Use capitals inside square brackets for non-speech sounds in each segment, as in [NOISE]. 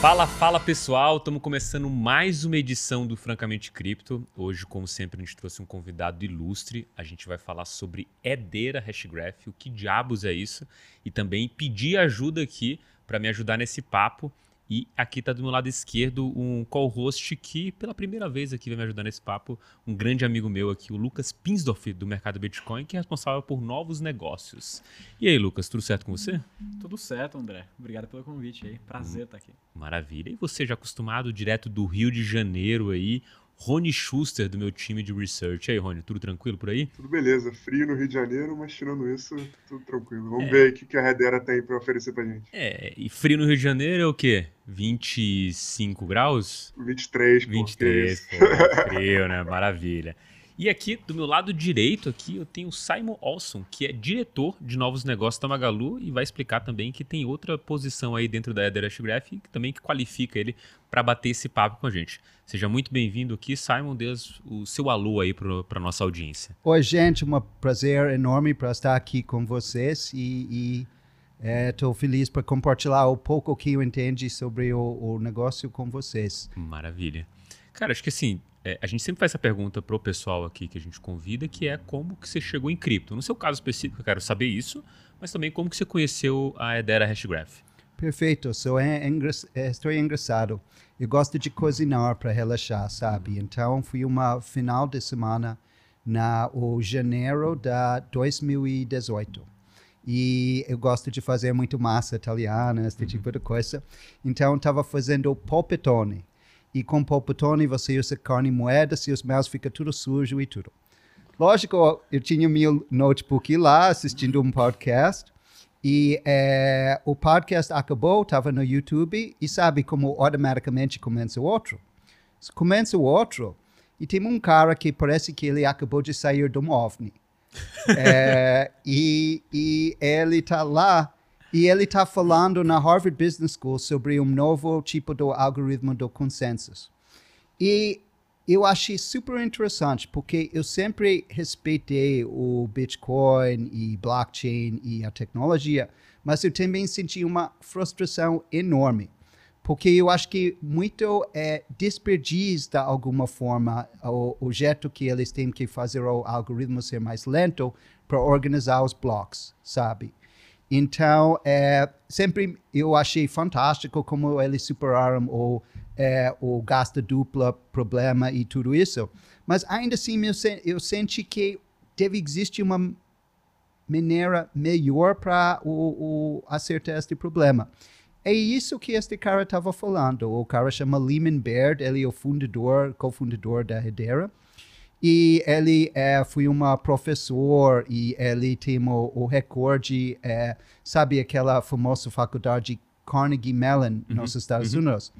Fala, fala pessoal, estamos começando mais uma edição do Francamente Cripto. Hoje, como sempre, a gente trouxe um convidado ilustre. A gente vai falar sobre Hedera Hashgraph, o que diabos é isso, e também pedir ajuda aqui para me ajudar nesse papo. E aqui está do meu lado esquerdo um co-host que, pela primeira vez aqui, vai me ajudar nesse papo, um grande amigo meu aqui, o Lucas Pinsdorf, do Mercado Bitcoin, que é responsável por novos negócios. E aí, Lucas, tudo certo com você? Tudo certo, André. Obrigado pelo convite aí. Prazer estar aqui. Maravilha. E você já acostumado direto do Rio de Janeiro aí, Rony Schuster, do meu time de research. E aí, Rony, tudo tranquilo por aí? Tudo beleza. Frio no Rio de Janeiro, mas tirando isso, tudo tranquilo. Vamos é. ver o que a Redera tem para oferecer pra gente. É, e frio no Rio de Janeiro é o quê? 25 graus? 23, pô. 23, [LAUGHS] pô. Frio, né? Maravilha. E aqui, do meu lado direito, aqui eu tenho o Simon Olson, que é diretor de novos negócios da Magalu e vai explicar também que tem outra posição aí dentro da Eder Graph que também que qualifica ele para bater esse papo com a gente. Seja muito bem-vindo aqui, Simon, dê o seu alô aí para nossa audiência. Oi, gente, um prazer enorme para estar aqui com vocês e, estou é, feliz para compartilhar o pouco que eu entendi sobre o, o negócio com vocês. Maravilha. Cara, acho que assim, é, a gente sempre faz essa pergunta pro pessoal aqui que a gente convida, que é como que você chegou em cripto. No seu caso específico, eu quero saber isso, mas também como que você conheceu a Edera Hashgraph. Perfeito, so é, é, estou engraçado. Eu gosto de cozinhar para relaxar, sabe? Então, fui uma final de semana na o janeiro de 2018. E eu gosto de fazer muito massa italiana, esse uhum. tipo de coisa. Então, estava fazendo polpettone e com polpetone você usa carne moeda, seus mãos ficam tudo sujo e tudo. Lógico, eu tinha meu notebook lá assistindo um podcast e é, o podcast acabou, estava no YouTube e sabe como automaticamente começa o outro? Começa o outro e tem um cara que parece que ele acabou de sair de um OVNI. [LAUGHS] é, e, e ele está lá e ele está falando na Harvard Business School sobre um novo tipo de algoritmo do consenso. E eu achei super interessante, porque eu sempre respeitei o Bitcoin e blockchain e a tecnologia, mas eu também senti uma frustração enorme, porque eu acho que muito é desperdício de alguma forma o, o jeito que eles têm que fazer o algoritmo ser mais lento para organizar os blocos, sabe? Então, é, sempre eu achei fantástico como eles superaram o, é, o gasto dupla problema e tudo isso. Mas ainda assim, eu, eu senti que deve existir uma maneira melhor para o, o, acertar este problema. É isso que este cara estava falando. O cara chama Lehman Baird, ele é o fundador, cofundador da Hedera. E ele é, foi uma professor e ele tem o, o recorde, é, sabe aquela famosa faculdade Carnegie Mellon uhum. nos Estados uhum. Unidos.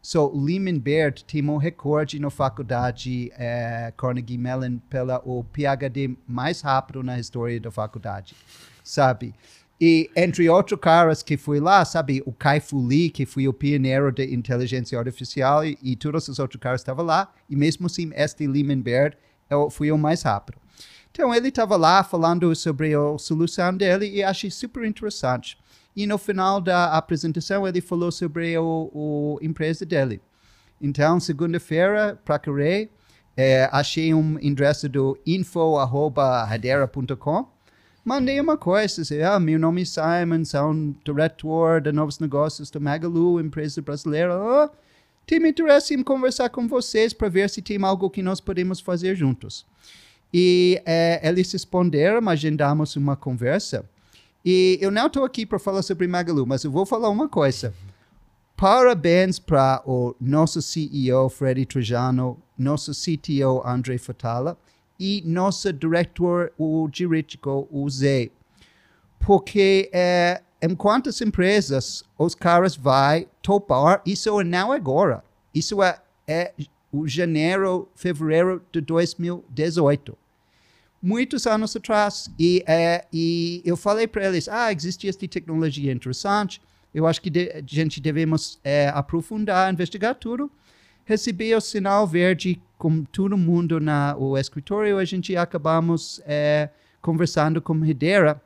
So, Lehman Baird tem o recorde na faculdade é, Carnegie Mellon pela o PhD mais rápido na história da faculdade, sabe? E entre outros caras que foi lá, sabe, o Kai Fu Lee, que foi o pioneiro da inteligência artificial, e, e todos os outros caras estavam lá, e mesmo assim, este Lehman Baird eu fui o mais rápido. Então, ele estava lá falando sobre a solução dele e achei super interessante. E no final da apresentação, ele falou sobre o empresa dele. Então, segunda-feira, procurei, é, achei um endereço do info.hadera.com mandei uma coisa, assim, ah, meu nome é Simon, sou diretor de novos negócios da Magalu, empresa brasileira. Ah, tem interesse em conversar com vocês para ver se tem algo que nós podemos fazer juntos. E é, eles responderam, agendamos uma conversa. E eu não estou aqui para falar sobre Magalu, mas eu vou falar uma coisa. Parabéns para o nosso CEO, Freddy Trajano, nosso CTO, André Fatala, e nosso diretor, o jurídico, o Zé. Porque é, em quantas empresas os caras vão topar, isso é não agora. Isso é, é o janeiro, fevereiro de 2018. Muitos anos atrás. E, é, e eu falei para eles, ah, existe esta tecnologia interessante, eu acho que de, a gente devemos é, aprofundar, investigar tudo. Recebi o sinal verde com todo mundo no escritório, a gente acabamos é, conversando com Hedera.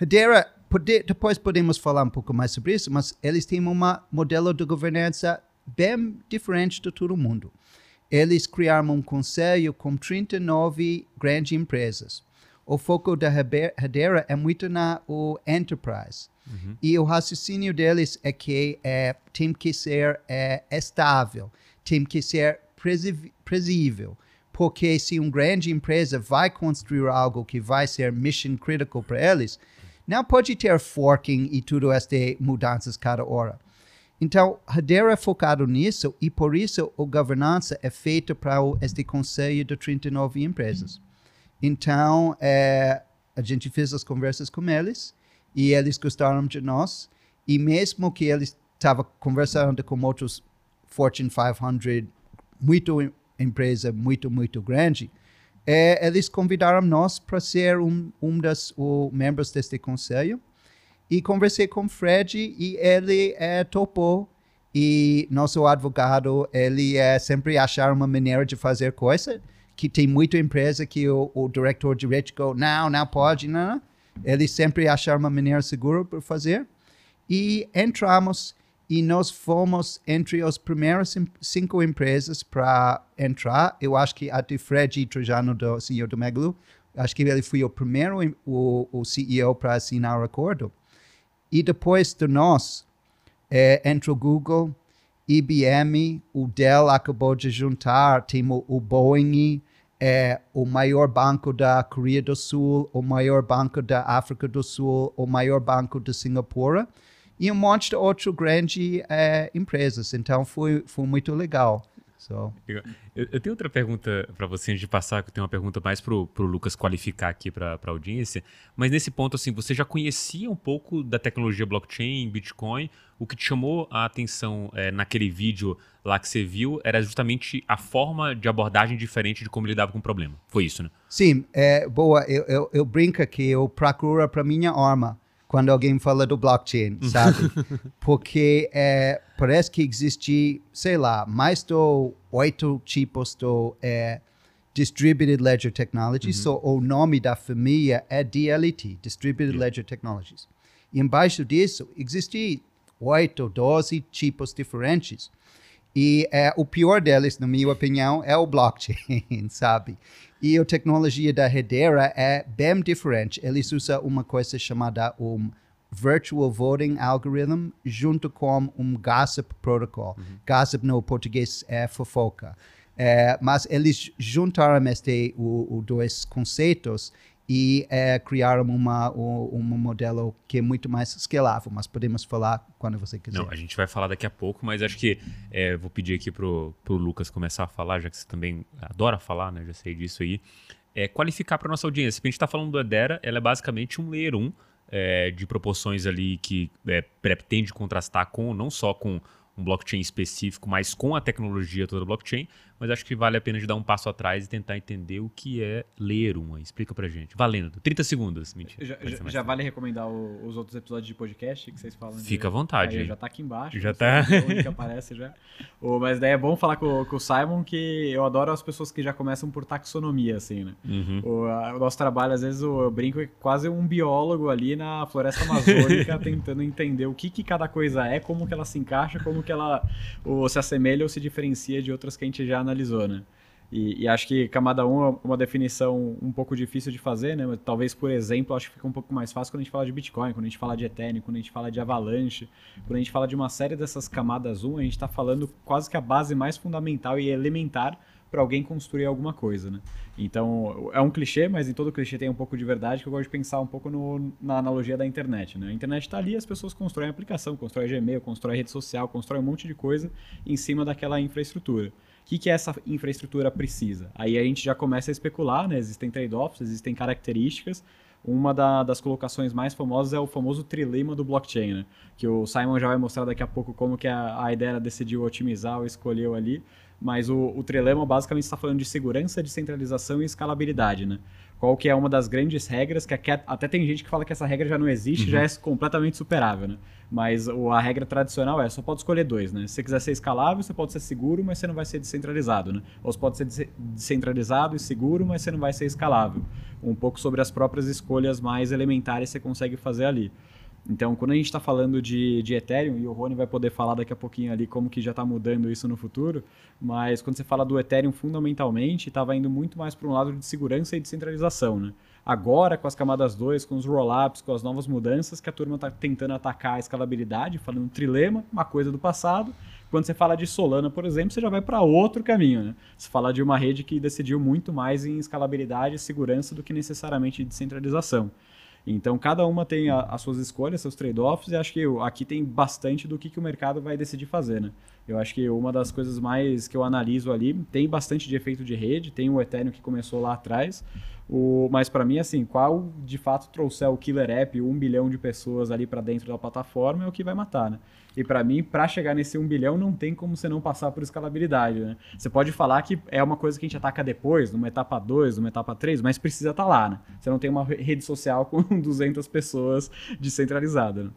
Hedera pode, depois podemos falar um pouco mais sobre isso, mas eles têm um modelo de governança bem diferente de todo mundo. Eles criaram um conselho com 39 grandes empresas. O foco da Hedera é muito na o enterprise. Uhum. E o raciocínio deles é que é, tem que ser é, estável, tem que ser previsível. Porque se uma grande empresa vai construir algo que vai ser mission critical para eles, não pode ter forking e tudo estas mudanças cada hora. Então, Hedera é focado nisso e por isso a governança é feita para este conselho de 39 empresas. Então, é, a gente fez as conversas com eles e eles gostaram de nós. E mesmo que eles estavam conversando com outros Fortune 500, muito empresa muito, muito grande, é, eles convidaram nós para ser um, um dos membros deste conselho e conversei com o Fred e ele é, topou. E nosso advogado, ele é, sempre achar uma maneira de fazer coisa que tem muita empresa que o, o diretor direito não, não pode, não, não. Ele sempre achar uma maneira segura para fazer. E entramos e nós fomos entre as primeiras cinco empresas para entrar. Eu acho que até Fred Trajano, do CEO do Megalu, acho que ele foi o primeiro o, o CEO para assinar o acordo. E depois de nós, é, entrou Google, IBM, o Dell acabou de juntar, tem o, o Boeing, é, o maior banco da Coreia do Sul, o maior banco da África do Sul, o maior banco de Singapura e um monte de outras grandes é, empresas. Então foi, foi muito legal. So. Eu, eu, tenho outra pergunta para você antes de passar, que eu tenho uma pergunta mais para o Lucas qualificar aqui para a audiência. Mas nesse ponto, assim, você já conhecia um pouco da tecnologia blockchain, Bitcoin? O que te chamou a atenção é, naquele vídeo lá que você viu era justamente a forma de abordagem diferente de como lidava com o problema. Foi isso, né? Sim, é, boa. Eu, eu, eu brinco que eu procuro para minha arma quando alguém fala do blockchain, sabe? [LAUGHS] Porque é, parece que existe, sei lá, mais de oito tipos de é, Distributed Ledger Technologies. Uhum. So, o nome da família é DLT, Distributed yeah. Ledger Technologies. E embaixo disso, existem oito, doze tipos diferentes. E é, o pior deles, na minha opinião, é o blockchain, [LAUGHS] sabe? E a tecnologia da Hedera é bem diferente. Eles usam uma coisa chamada um Virtual Voting Algorithm junto com um Gossip Protocol. Uhum. Gossip no português é fofoca. É, mas eles juntaram este, o, o dois conceitos e é, criaram uma, um, modelo que é muito mais escalável, mas podemos falar quando você quiser. Não, a gente vai falar daqui a pouco, mas acho que é, vou pedir aqui pro, pro Lucas começar a falar, já que você também adora falar, né? Já sei disso aí. É, qualificar para nossa audiência. Porque a gente está falando do Edera, ela é basicamente um layer 1 é, de proporções ali que é, pretende contrastar com, não só com um blockchain específico, mas com a tecnologia toda blockchain, mas acho que vale a pena de dar um passo atrás e tentar entender o que é ler uma. Explica pra gente. Valendo. 30 segundos. Mentira. Já, já, já vale recomendar o, os outros episódios de podcast que vocês falam? Fica de... à vontade. Aí, já tá aqui embaixo. Já tá. Onde que aparece já. Oh, mas daí é bom falar com, com, o Simon que eu adoro as pessoas que já começam por taxonomia, assim, né? Uhum. O, a, o, nosso trabalho, às vezes, eu brinco é quase um biólogo ali na floresta amazônica [LAUGHS] tentando entender o que, que cada coisa é, como que ela se encaixa, como que ela ou se assemelha ou se diferencia de outras que a gente já analisou, né? E, e, acho que camada 1 é uma definição um pouco difícil de fazer, né? Talvez, por exemplo, acho que fica um pouco mais fácil quando a gente fala de Bitcoin, quando a gente fala de Ethereum, quando a gente fala de Avalanche, quando a gente fala de uma série dessas camadas 1, a gente está falando quase que a base mais fundamental e elementar para alguém construir alguma coisa, né? Então, é um clichê, mas em todo clichê tem um pouco de verdade, que eu gosto de pensar um pouco no, na analogia da internet, né? A internet está ali, as pessoas constroem aplicação, constroem Gmail, constroem rede social, constroem um monte de coisa em cima daquela infraestrutura. O que, que essa infraestrutura precisa? Aí a gente já começa a especular, né? Existem trade-offs, existem características. Uma da, das colocações mais famosas é o famoso trilema do blockchain, né? Que o Simon já vai mostrar daqui a pouco como que a, a ideia decidiu otimizar ou escolheu ali. Mas o, o trilema basicamente está falando de segurança, descentralização e escalabilidade, né? Qual que é uma das grandes regras, que até tem gente que fala que essa regra já não existe, uhum. já é completamente superável, né? Mas a regra tradicional é, só pode escolher dois, né? Se você quiser ser escalável, você pode ser seguro, mas você não vai ser descentralizado, né? Ou você pode ser descentralizado e seguro, mas você não vai ser escalável. Um pouco sobre as próprias escolhas mais elementares que você consegue fazer ali. Então, quando a gente está falando de, de Ethereum, e o Rony vai poder falar daqui a pouquinho ali como que já está mudando isso no futuro, mas quando você fala do Ethereum, fundamentalmente, estava indo muito mais para um lado de segurança e descentralização, né? Agora, com as camadas 2, com os rollups, com as novas mudanças, que a turma está tentando atacar a escalabilidade, falando trilema, uma coisa do passado. Quando você fala de Solana, por exemplo, você já vai para outro caminho. Né? Você fala de uma rede que decidiu muito mais em escalabilidade e segurança do que necessariamente descentralização. Então, cada uma tem a, as suas escolhas, seus trade-offs, e acho que aqui tem bastante do que, que o mercado vai decidir fazer. Né? Eu acho que uma das coisas mais que eu analiso ali tem bastante de efeito de rede, tem o Ethereum que começou lá atrás, o, mas para mim, assim, qual de fato trouxer o killer app, um bilhão de pessoas ali para dentro da plataforma é o que vai matar, né? E para mim, para chegar nesse 1 bilhão, não tem como você não passar por escalabilidade. Né? Você pode falar que é uma coisa que a gente ataca depois, numa etapa 2, numa etapa 3, mas precisa estar tá lá. Né? Você não tem uma rede social com [LAUGHS] 200 pessoas descentralizada. Né?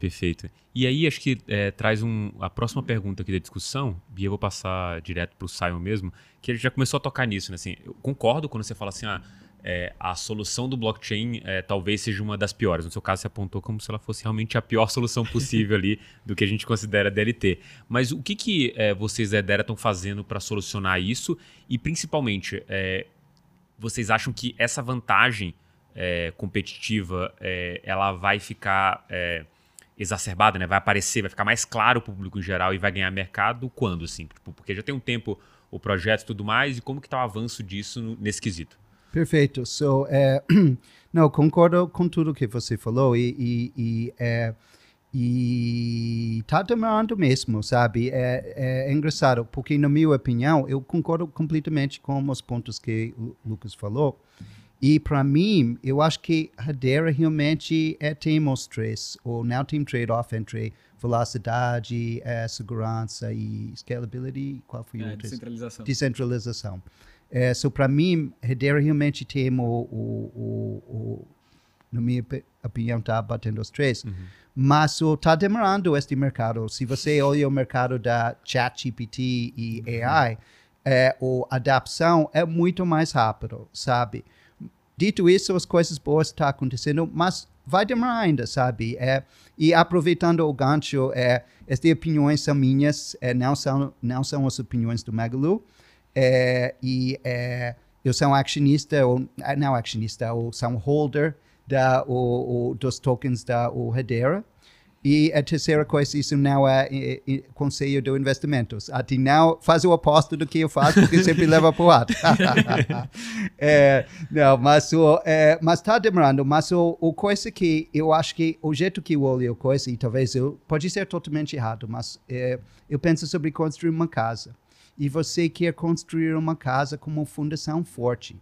Perfeito. E aí, acho que é, traz um, a próxima pergunta aqui da discussão, e eu vou passar direto para o Simon mesmo, que ele já começou a tocar nisso. Né? Assim, eu concordo quando você fala assim, ah, é, a solução do blockchain é, talvez seja uma das piores. No seu caso, você apontou como se ela fosse realmente a pior solução possível ali [LAUGHS] do que a gente considera DLT. Mas o que, que vocês da Edera estão fazendo para solucionar isso? E principalmente, vocês acham que essa vantagem competitiva ela vai ficar exacerbada, né? vai aparecer, vai ficar mais claro o público em geral e vai ganhar mercado quando? Assim? Tipo, porque já tem um tempo o projeto e tudo mais, e como que está o avanço disso nesse quesito? Perfeito. So, é, [CLEARS THROAT] não, concordo com tudo que você falou e, e, e, é, e tá demorando mesmo, sabe? É, é, engraçado, porque na minha opinião, eu concordo completamente com os pontos que o Lucas falou. E para mim, eu acho que Hedera realmente é, tem os três, ou não tem trade-off entre velocidade, é, segurança e scalability. Qual foi o é, Descentralização. Descentralização. É, so, para mim, Hedera realmente tem o, o, o, o, na minha opinião, está batendo os três. Uhum. Mas está demorando este mercado. Se você [LAUGHS] olha o mercado da ChatGPT e uhum. AI, é, a adaptação é muito mais rápido, sabe? Dito isso, as coisas boas estão tá acontecendo, mas vai demorar ainda, sabe? É, e aproveitando o gancho, é, estas opiniões são minhas, é, não, são, não são as opiniões do Magalu. É, e é, eu sou accionista, ou é, não accionista, ou sou holder da, o, o, dos tokens da Hedera. E a terceira coisa, isso não é, é, é conselho de investimentos. Até não faz o oposto do que eu faço, porque sempre leva para o lado. [LAUGHS] [LAUGHS] é, não, mas o, é, está demorando. Mas o, o coisa que eu acho que o jeito que eu olho a coisa, e talvez eu pode ser totalmente errado, mas é, eu penso sobre construir uma casa e você quer construir uma casa com uma fundação forte.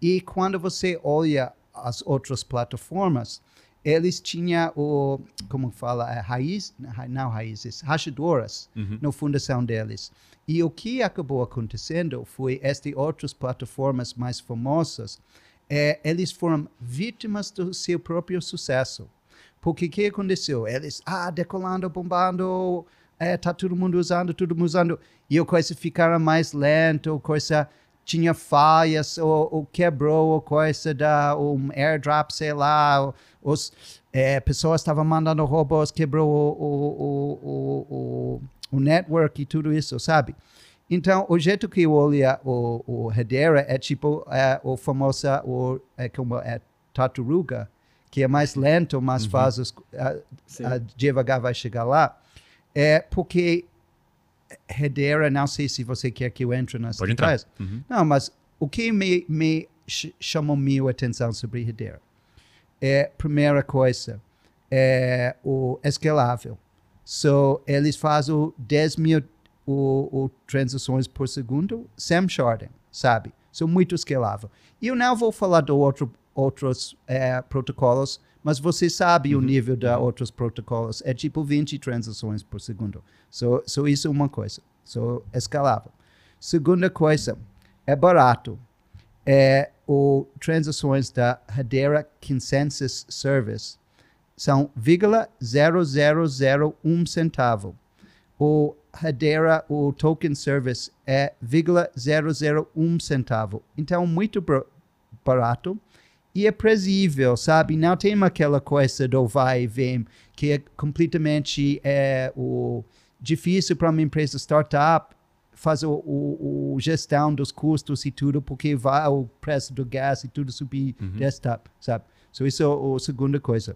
E quando você olha as outras plataformas, eles tinham o, como fala, a raiz, não raízes, rachadoras uhum. na fundação deles. E o que acabou acontecendo foi estas outras plataformas mais famosas, é, eles foram vítimas do seu próprio sucesso. Porque o que aconteceu? Eles, ah, decolando, bombando, é, tá todo mundo usando, todo mundo usando, e a coisa ficara mais lenta, a coisa tinha falhas, ou, ou quebrou, ou coisa da um airdrop, sei lá, os é, pessoas estavam mandando robôs, quebrou o, o, o, o, o network e tudo isso, sabe? Então, o jeito que eu olho o, o Hedera é tipo é, o famoso, o, é como é tartaruga, que é mais lento, mas uhum. faz os, a, a, devagar vai chegar lá é porque Hedera, não sei se você quer que eu entre nas Pode entrar. Uhum. Não, mas o que me, me chamou minha atenção sobre Hedera é, primeira coisa, é o escalável. So, eles fazem 10 mil o, o transações por segundo sem sharding, sabe? São muito escalável. E eu não vou falar de outro, outros é, protocolos mas você sabe uhum. o nível de outros protocolos. É tipo 20 transações por segundo. So, so isso é uma coisa. So, escalável. Segunda coisa, é barato. É, o transações da Hedera Consensus Service são 0,0001 centavo. O Hedera, o token service é 0,001 centavo. Então, muito barato e é previsível, sabe? Não tem aquela coisa do vai e vem, que é completamente é, o, difícil para uma empresa startup fazer o, o, o, gestão dos custos e tudo, porque vai o preço do gás e tudo subir uhum. desktop, sabe? So isso é a segunda coisa.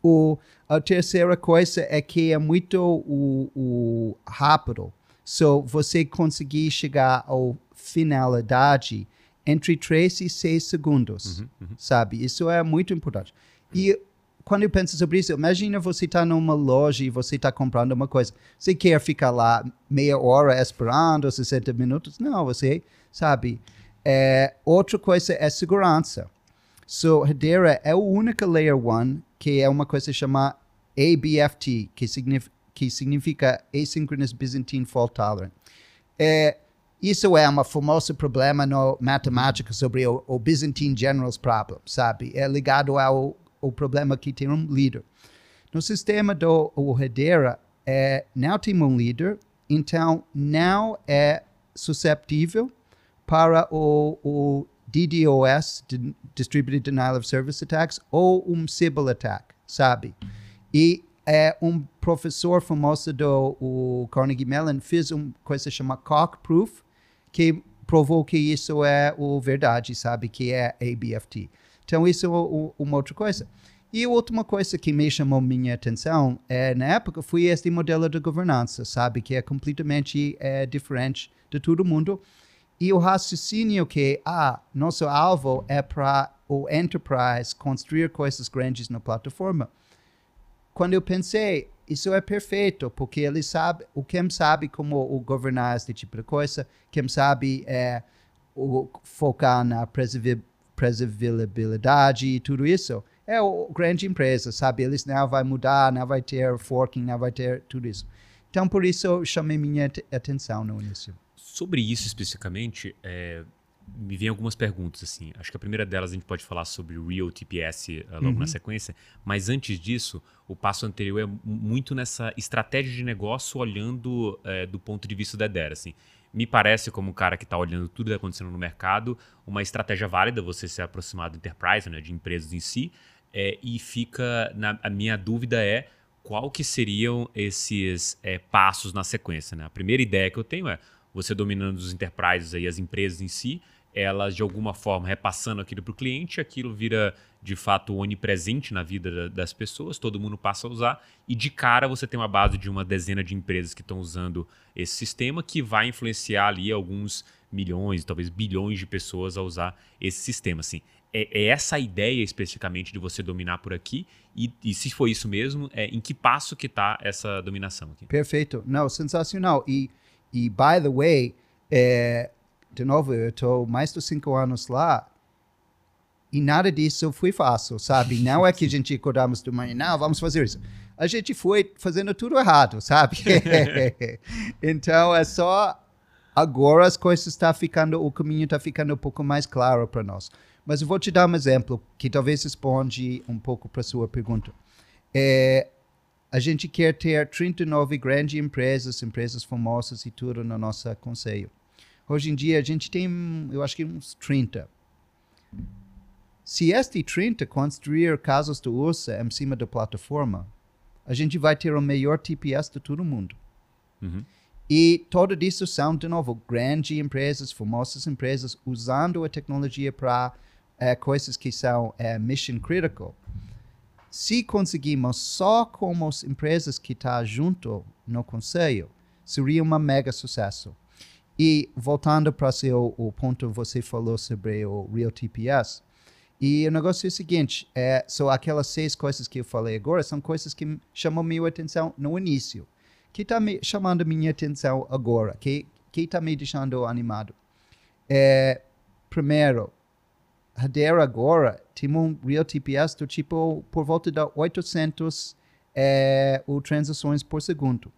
O, a terceira coisa é que é muito o, o rápido. So, você conseguir chegar à finalidade entre 3 e 6 segundos, uhum, uhum. sabe? Isso é muito importante. E quando eu penso sobre isso, imagina você estar tá numa loja e você está comprando uma coisa. Você quer ficar lá meia hora esperando, 60 minutos? Não, você sabe. É, outra coisa é segurança. So, Hedera é a única Layer 1 que é uma coisa chamada ABFT, que significa, que significa Asynchronous Byzantine Fault Tolerant. É, isso é um famoso problema no matemática sobre o, o Byzantine Generals Problem, sabe? É ligado ao o problema que tem um líder. No sistema do Hedera, é, não tem um líder, então não é susceptível para o, o DDoS, Distributed Denial of Service Attacks, ou um Sybil Attack, sabe? E é um professor famoso do Carnegie Mellon fez uma coisa chamada Cock Proof, que provou que isso é o verdade, sabe? Que é ABFT. Então, isso é uma outra coisa. E a última coisa que me chamou minha atenção, é, na época, foi este modelo de governança, sabe? Que é completamente é, diferente de todo mundo. E o raciocínio que, ah, nosso alvo é para o enterprise construir coisas grandes na plataforma. Quando eu pensei, isso é perfeito, porque ele sabe, o Kim sabe como governar esse tipo de coisa, Kim sabe é, o, focar na previsibilidade e tudo isso é o grande empresa, sabe? Eles não vai mudar, não vai ter forking, não vai ter tudo isso. Então, por isso, eu chamei minha atenção no início. Sobre isso especificamente, é, me vem algumas perguntas, assim. Acho que a primeira delas a gente pode falar sobre Real TPS uh, logo uhum. na sequência, mas antes disso, o passo anterior é muito nessa estratégia de negócio olhando é, do ponto de vista da Edera, assim. Me parece, como um cara que está olhando tudo que está acontecendo no mercado, uma estratégia válida você se aproximar do enterprise, né, de empresas em si, é, e fica, na, a minha dúvida é qual que seriam esses é, passos na sequência. Né? A primeira ideia que eu tenho é você dominando os enterprises e as empresas em si, elas de alguma forma repassando aquilo para o cliente, aquilo vira de fato onipresente na vida das pessoas, todo mundo passa a usar, e de cara você tem uma base de uma dezena de empresas que estão usando esse sistema que vai influenciar ali alguns milhões, talvez bilhões de pessoas a usar esse sistema. Assim, é, é, essa ideia especificamente de você dominar por aqui? E, e se for isso mesmo, é, em que passo que está essa dominação aqui? Perfeito. Não, sensacional. E, e by the way, é, de novo, eu estou mais de cinco anos lá e nada disso foi fácil, sabe? Não é que a gente acordamos de manhã, não, vamos fazer isso. A gente foi fazendo tudo errado, sabe? [LAUGHS] então, é só agora as coisas estão tá ficando, o caminho está ficando um pouco mais claro para nós. Mas eu vou te dar um exemplo que talvez responde um pouco para a sua pergunta. É, a gente quer ter 39 grandes empresas, empresas famosas e tudo no nosso conselho. Hoje em dia a gente tem, eu acho que uns 30. Se este 30 construir casos de uso em cima da plataforma, a gente vai ter o melhor TPS de todo mundo. Uhum. E tudo isso são, de novo, grandes empresas, famosas empresas, usando a tecnologia para é, coisas que são é, mission critical, se conseguimos só com as empresas que estão tá junto no conselho, seria um mega sucesso. E voltando para o, o ponto você falou sobre o Real TPS, e o negócio é o seguinte, é, são aquelas seis coisas que eu falei agora, são coisas que chamam minha atenção no início. que está me chamando minha atenção agora? que está me deixando animado? É, primeiro, Hedera agora tem um Real TPS do tipo por volta de 800 é, transações por segundo.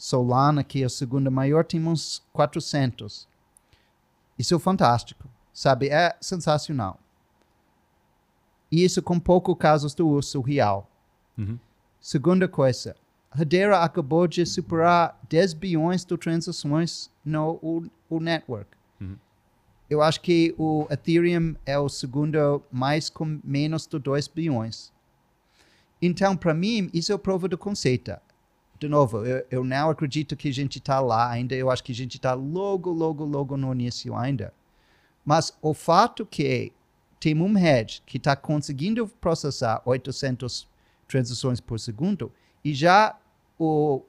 Solana, que é a segunda maior, tem uns 400. Isso é fantástico, sabe? É sensacional. E isso com pouco casos de uso real. Uhum. Segunda coisa, Hedera acabou de superar 10 bilhões de transações no o, o network. Uhum. eu acho que o Ethereum é o segundo mais com menos de 2 bilhões. Então, para mim, isso é prova do conceito. De novo, eu, eu não acredito que a gente está lá ainda. Eu acho que a gente está logo, logo, logo no início ainda. Mas o fato que tem um hedge que está conseguindo processar 800 transações por segundo e já o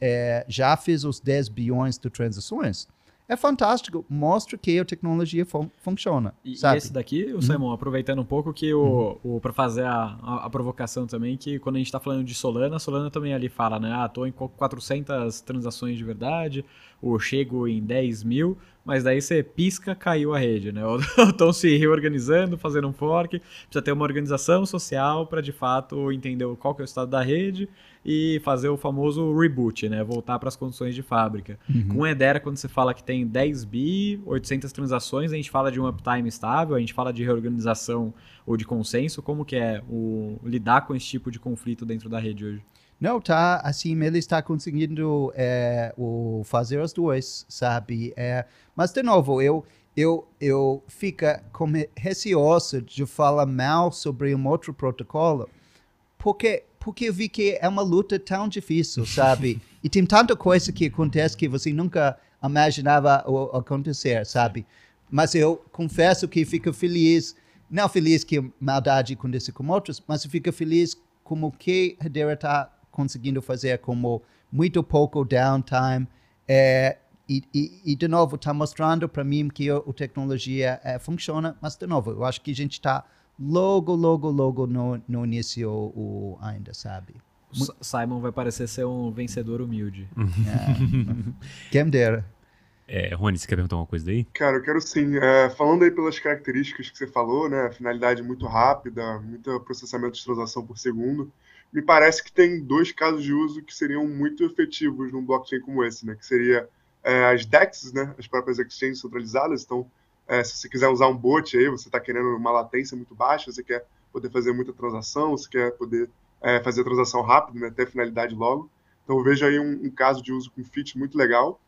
é, já fez os 10 bilhões de transações, é fantástico, mostra que a tecnologia fun funciona. E, e esse daqui, o uhum. Simon, aproveitando um pouco que o, uhum. o para fazer a, a, a, provocação também, que quando a gente está falando de Solana, Solana também ali fala, né? Ah, tô em 400 transações de verdade, ou chego em 10 mil, mas daí você pisca, caiu a rede, né? [LAUGHS] Estão se reorganizando, fazendo um fork, precisa ter uma organização social para de fato entender qual que é o estado da rede e fazer o famoso reboot, né? Voltar para as condições de fábrica. Uhum. Com Edera, quando você fala que tem 10 bi, 800 transações, a gente fala de um uptime estável, a gente fala de reorganização ou de consenso. Como que é o lidar com esse tipo de conflito dentro da rede hoje? Não, tá, assim, ele está conseguindo é, o fazer os dois, sabe? É, mas, de novo, eu, eu, eu fico receoso de falar mal sobre um outro protocolo, porque porque eu vi que é uma luta tão difícil, sabe? [LAUGHS] e tem tanta coisa que acontece que você nunca imaginava acontecer, sabe? Mas eu confesso que fico feliz, não feliz que maldade acontece com outros, mas eu fico feliz como que a Hedera está conseguindo fazer, como muito pouco downtime, é, e, e, e, de novo, está mostrando para mim que a, a tecnologia é, funciona, mas de novo, eu acho que a gente está logo, logo, logo no, no início o, ainda, sabe? Simon vai parecer ser um vencedor humilde. [LAUGHS] é. [LAUGHS] Quem dera. É, Rony, você quer perguntar uma coisa daí? Cara, eu quero sim. É, falando aí pelas características que você falou, né? Finalidade muito rápida, muito processamento de transação por segundo. Me parece que tem dois casos de uso que seriam muito efetivos num blockchain como esse, né? Que seria é, as DEXs, né? As próprias exchanges centralizadas. Então, é, se você quiser usar um bot aí, você está querendo uma latência muito baixa, você quer poder fazer muita transação, você quer poder é, fazer a transação rápido, né, até finalidade logo. Então vejo aí um, um caso de uso com fit muito legal.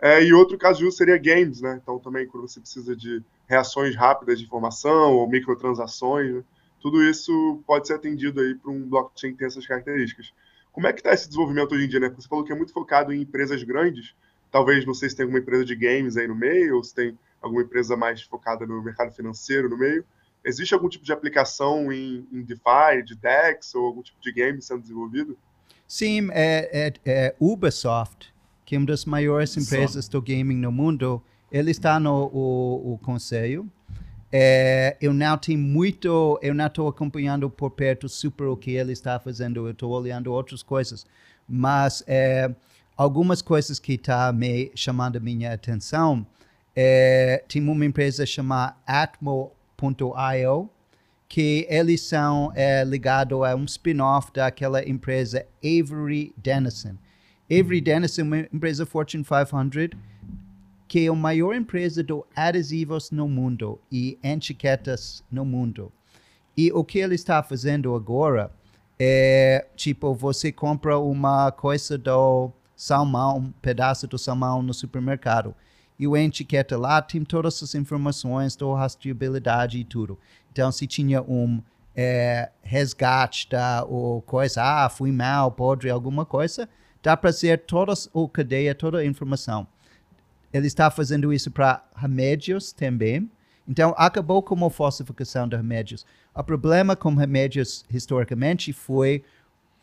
É, e outro caso de uso seria games, né? Então também quando você precisa de reações rápidas de informação ou microtransações, né? tudo isso pode ser atendido aí para um blockchain que tem essas características. Como é que está esse desenvolvimento hoje em dia, né? Você falou que é muito focado em empresas grandes. Talvez, não sei se tem alguma empresa de games aí no meio, ou se tem alguma empresa mais focada no mercado financeiro no meio. Existe algum tipo de aplicação em, em DeFi, de DEX ou algum tipo de game sendo desenvolvido? Sim, é, é, é Ubisoft, que é uma das maiores empresas do gaming no mundo. Ele está no o, o conselho. É, eu não tenho muito, eu não estou acompanhando por perto super o que ele está fazendo. Eu estou olhando outras coisas, mas é, algumas coisas que estão tá me chamando a minha atenção é, tem uma empresa chamada Atmo.io, que eles são é, ligados a um spin-off daquela empresa Avery Dennison. Avery Dennison é uma empresa Fortune 500, que é a maior empresa de adesivos no mundo e etiquetas no mundo. E o que ele está fazendo agora é, tipo, você compra uma coisa do salmão, um pedaço do salmão no supermercado e o etiqueta lá tem todas as informações da rastreabilidade e tudo. Então, se tinha um é, resgate da ou coisa, ah, fui mal, podre, alguma coisa, dá para ser toda a cadeia, toda a informação. Ele está fazendo isso para remédios também. Então, acabou com a falsificação de remédios. O problema com remédios, historicamente, foi,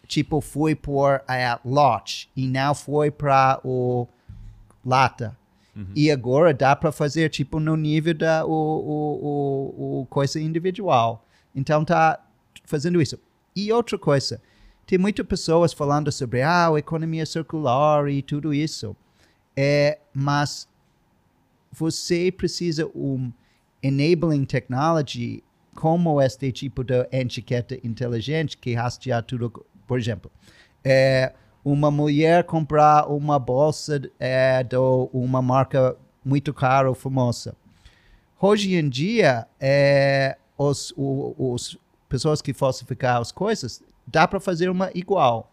tipo, foi por a lote e não foi para o lata. Uhum. E agora dá para fazer tipo no nível da o, o, o, o, coisa individual. Então tá fazendo isso. E outra coisa, tem muitas pessoas falando sobre ah, a economia circular e tudo isso. É, mas você precisa um enabling technology como este tipo de etiqueta inteligente que rastrear tudo, por exemplo. É, uma mulher comprar uma bolsa é, de uma marca muito cara ou famosa. Hoje em dia, é, os, os pessoas que falsificam as coisas, dá para fazer uma igual.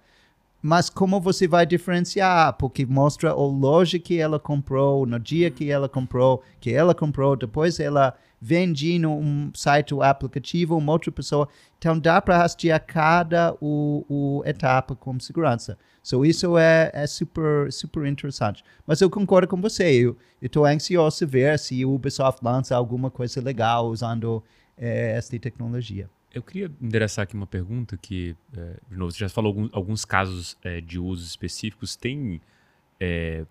mas como você vai diferenciar? Porque mostra o loja que ela comprou, no dia que ela comprou, que ela comprou, depois ela vende num site ou aplicativo, uma outra pessoa. Então dá para rastrear cada o, o etapa com segurança. So isso é, é super, super interessante. Mas eu concordo com você. Eu estou ansioso ver se o Ubisoft lança alguma coisa legal usando é, esta tecnologia. Eu queria endereçar aqui uma pergunta que, é, de novo, você já falou alguns, alguns casos é, de usos específicos. Tem é,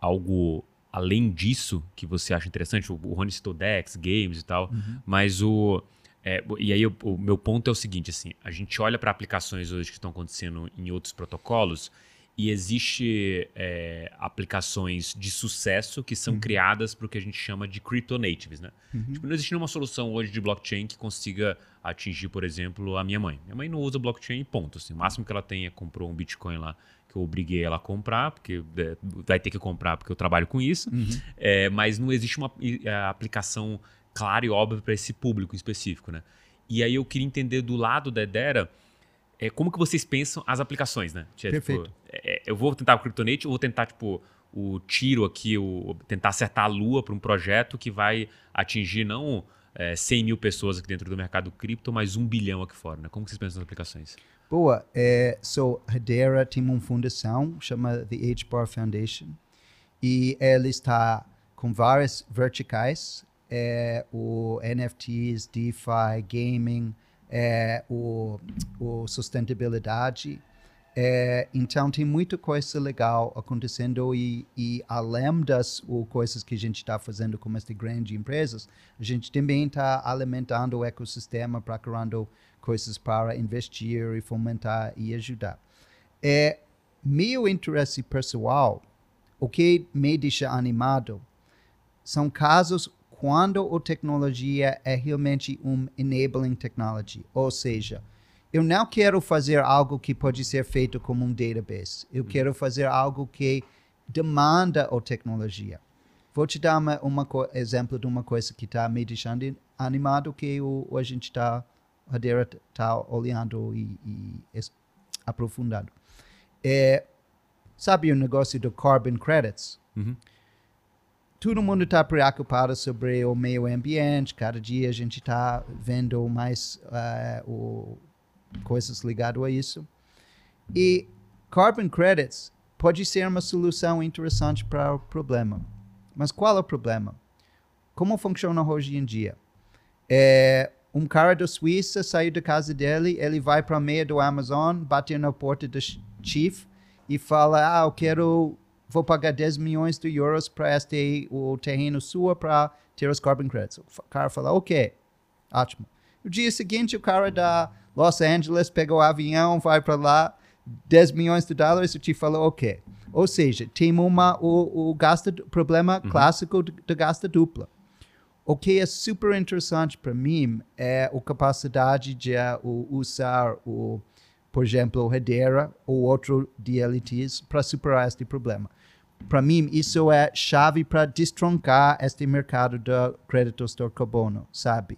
algo além disso que você acha interessante? O, o Rony citou Dex, games e tal, uhum. mas o... É, e aí o, o, meu ponto é o seguinte, assim, a gente olha para aplicações hoje que estão acontecendo em outros protocolos e existe é, aplicações de sucesso que são uhum. criadas para o que a gente chama de crypto natives, né? Uhum. Tipo, não existe nenhuma solução hoje de blockchain que consiga atingir, por exemplo, a minha mãe. Minha mãe não usa blockchain e ponto. Assim, o máximo que ela tem é comprou um Bitcoin lá que eu obriguei ela a comprar, porque é, vai ter que comprar porque eu trabalho com isso. Uhum. É, mas não existe uma aplicação clara e óbvia para esse público específico, né? E aí eu queria entender do lado da Edera é, como que vocês pensam as aplicações, né? Tipo, Perfeito. Tipo, é, eu vou tentar o Kryptonite ou vou tentar, tipo, o tiro aqui, o, tentar acertar a lua para um projeto que vai atingir não é, 100 mil pessoas aqui dentro do mercado cripto, mas um bilhão aqui fora, né? Como que vocês pensam nas aplicações? Boa. É, so, Hedera tem uma fundação, chama The H-Bar Foundation, e ela está com várias verticais, é, o NFTs, DeFi, gaming, é, o, o sustentabilidade. É, então tem muita coisa legal acontecendo e, e além das o, coisas que a gente está fazendo com essas grandes empresas, a gente também está alimentando o ecossistema, procurando coisas para investir e fomentar e ajudar. É meu interesse pessoal, o que me deixa animado, são casos quando a tecnologia é realmente um enabling technology, ou seja, eu não quero fazer algo que pode ser feito como um database. Eu quero fazer algo que demanda a tecnologia. Vou te dar um exemplo de uma coisa que está me deixando animado, que o, a gente está está olhando e, e aprofundando. É, sabe o negócio do carbon credits? Uhum todo mundo está preocupado sobre o meio ambiente. Cada dia a gente está vendo mais uh, o, coisas ligadas a isso. E carbon credits pode ser uma solução interessante para o problema. Mas qual é o problema? Como funciona hoje em dia? É, um cara da Suíça saiu da casa dele, ele vai para o meio do Amazon, bate na porta do chief e fala: Ah, eu quero vou pagar 10 milhões de euros para este o terreno sua para ter os carbon credits. O cara fala, ok, ótimo. No dia seguinte, o cara da Los Angeles pega o avião, vai para lá, 10 milhões de dólares, e te fala, ok. Ou seja, tem uma, o, o gasto, problema uhum. clássico de, de gasto dupla. O que é super interessante para mim é a capacidade de uh, usar o por exemplo, o Hedera ou outro DLTs para superar este problema. Para mim, isso é chave para destroncar este mercado de créditos de carbono, sabe?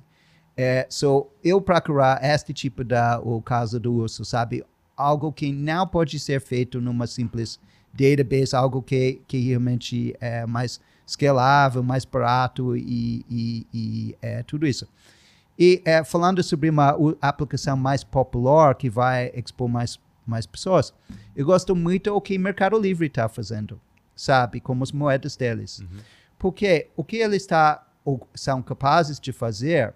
É, so, eu procurar este tipo de o caso do uso, sabe? Algo que não pode ser feito numa simples database, algo que, que realmente é mais escalável, mais barato e, e, e é, tudo isso. E é, falando sobre uma aplicação mais popular que vai expor mais, mais pessoas, eu gosto muito o que o Mercado Livre está fazendo, sabe? Como as moedas deles. Uhum. Porque o que eles tá, são capazes de fazer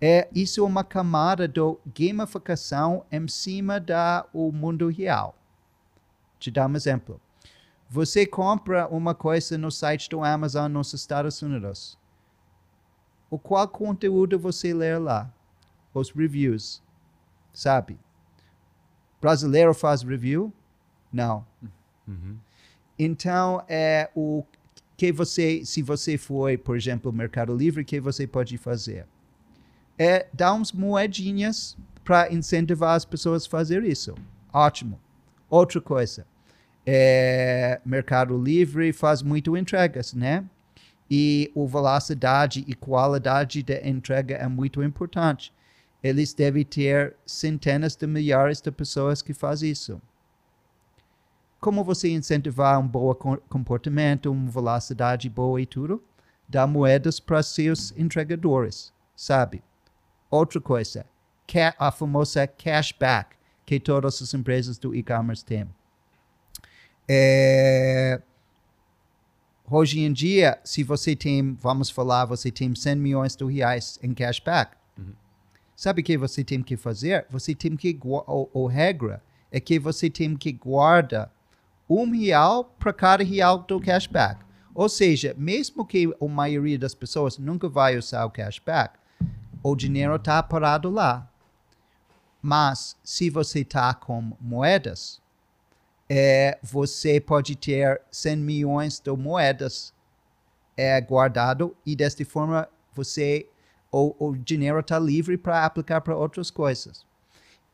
é isso é uma camada de gamificação em cima do mundo real. Te dar um exemplo. Você compra uma coisa no site do Amazon nos Estados Unidos o qual conteúdo você lê lá, os reviews, sabe? Brasileiro faz review? Não. Uhum. Então, é o que você, se você for, por exemplo, Mercado Livre, o que você pode fazer? É dar uns moedinhas para incentivar as pessoas a fazer isso. Ótimo. Outra coisa, é, Mercado Livre faz muito entregas, né? e a velocidade e qualidade da entrega é muito importante. Eles devem ter centenas de milhares de pessoas que fazem isso. como você incentivar um bom comportamento, uma velocidade boa e tudo? Dá moedas para seus entregadores, sabe? Outra coisa, a famosa cashback que todas as empresas do e-commerce têm. É, hoje em dia, se você tem, vamos falar, você tem 100 milhões de reais em cashback, uhum. sabe o que você tem que fazer? Você tem que, o, regra é que você tem que guardar um real para cada real do cashback. Ou seja, mesmo que a maioria das pessoas nunca vai usar o cashback, o dinheiro está parado lá. Mas se você está com moedas, é, você pode ter 100 milhões de moedas é, guardado e desta forma você o, o dinheiro está livre para aplicar para outras coisas.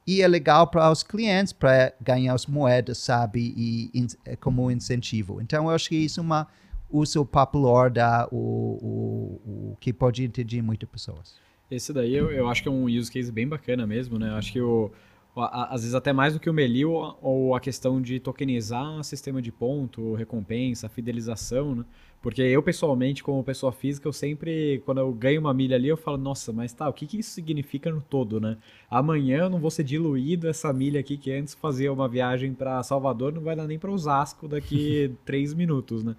E é legal para os clientes para ganhar as moedas, sabe, e in, é como incentivo. Então eu acho que isso é uma uso popular da o, o, o que pode entender muitas pessoas. Esse daí eu, eu acho que é um use case bem bacana mesmo, né? Eu acho que o, às vezes até mais do que o Melio ou a questão de tokenizar sistema de ponto, recompensa, fidelização, né? Porque eu, pessoalmente, como pessoa física, eu sempre, quando eu ganho uma milha ali, eu falo, nossa, mas tá, o que, que isso significa no todo, né? Amanhã eu não vou ser diluído essa milha aqui que antes fazia uma viagem para Salvador, não vai dar nem para Osasco daqui [LAUGHS] três minutos, né?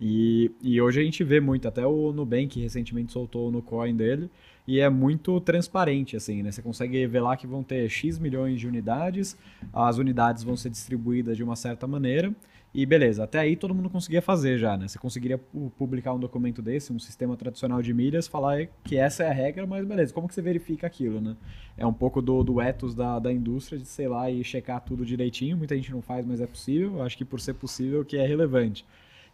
E, e hoje a gente vê muito, até o Nubank recentemente soltou no coin dele, e é muito transparente, assim, né? Você consegue ver lá que vão ter X milhões de unidades, as unidades vão ser distribuídas de uma certa maneira, e beleza, até aí todo mundo conseguia fazer já, né? Você conseguiria publicar um documento desse, um sistema tradicional de milhas, falar que essa é a regra, mas beleza, como que você verifica aquilo, né? É um pouco do, do ethos da, da indústria de, sei lá, e checar tudo direitinho. Muita gente não faz, mas é possível. Acho que por ser possível que é relevante.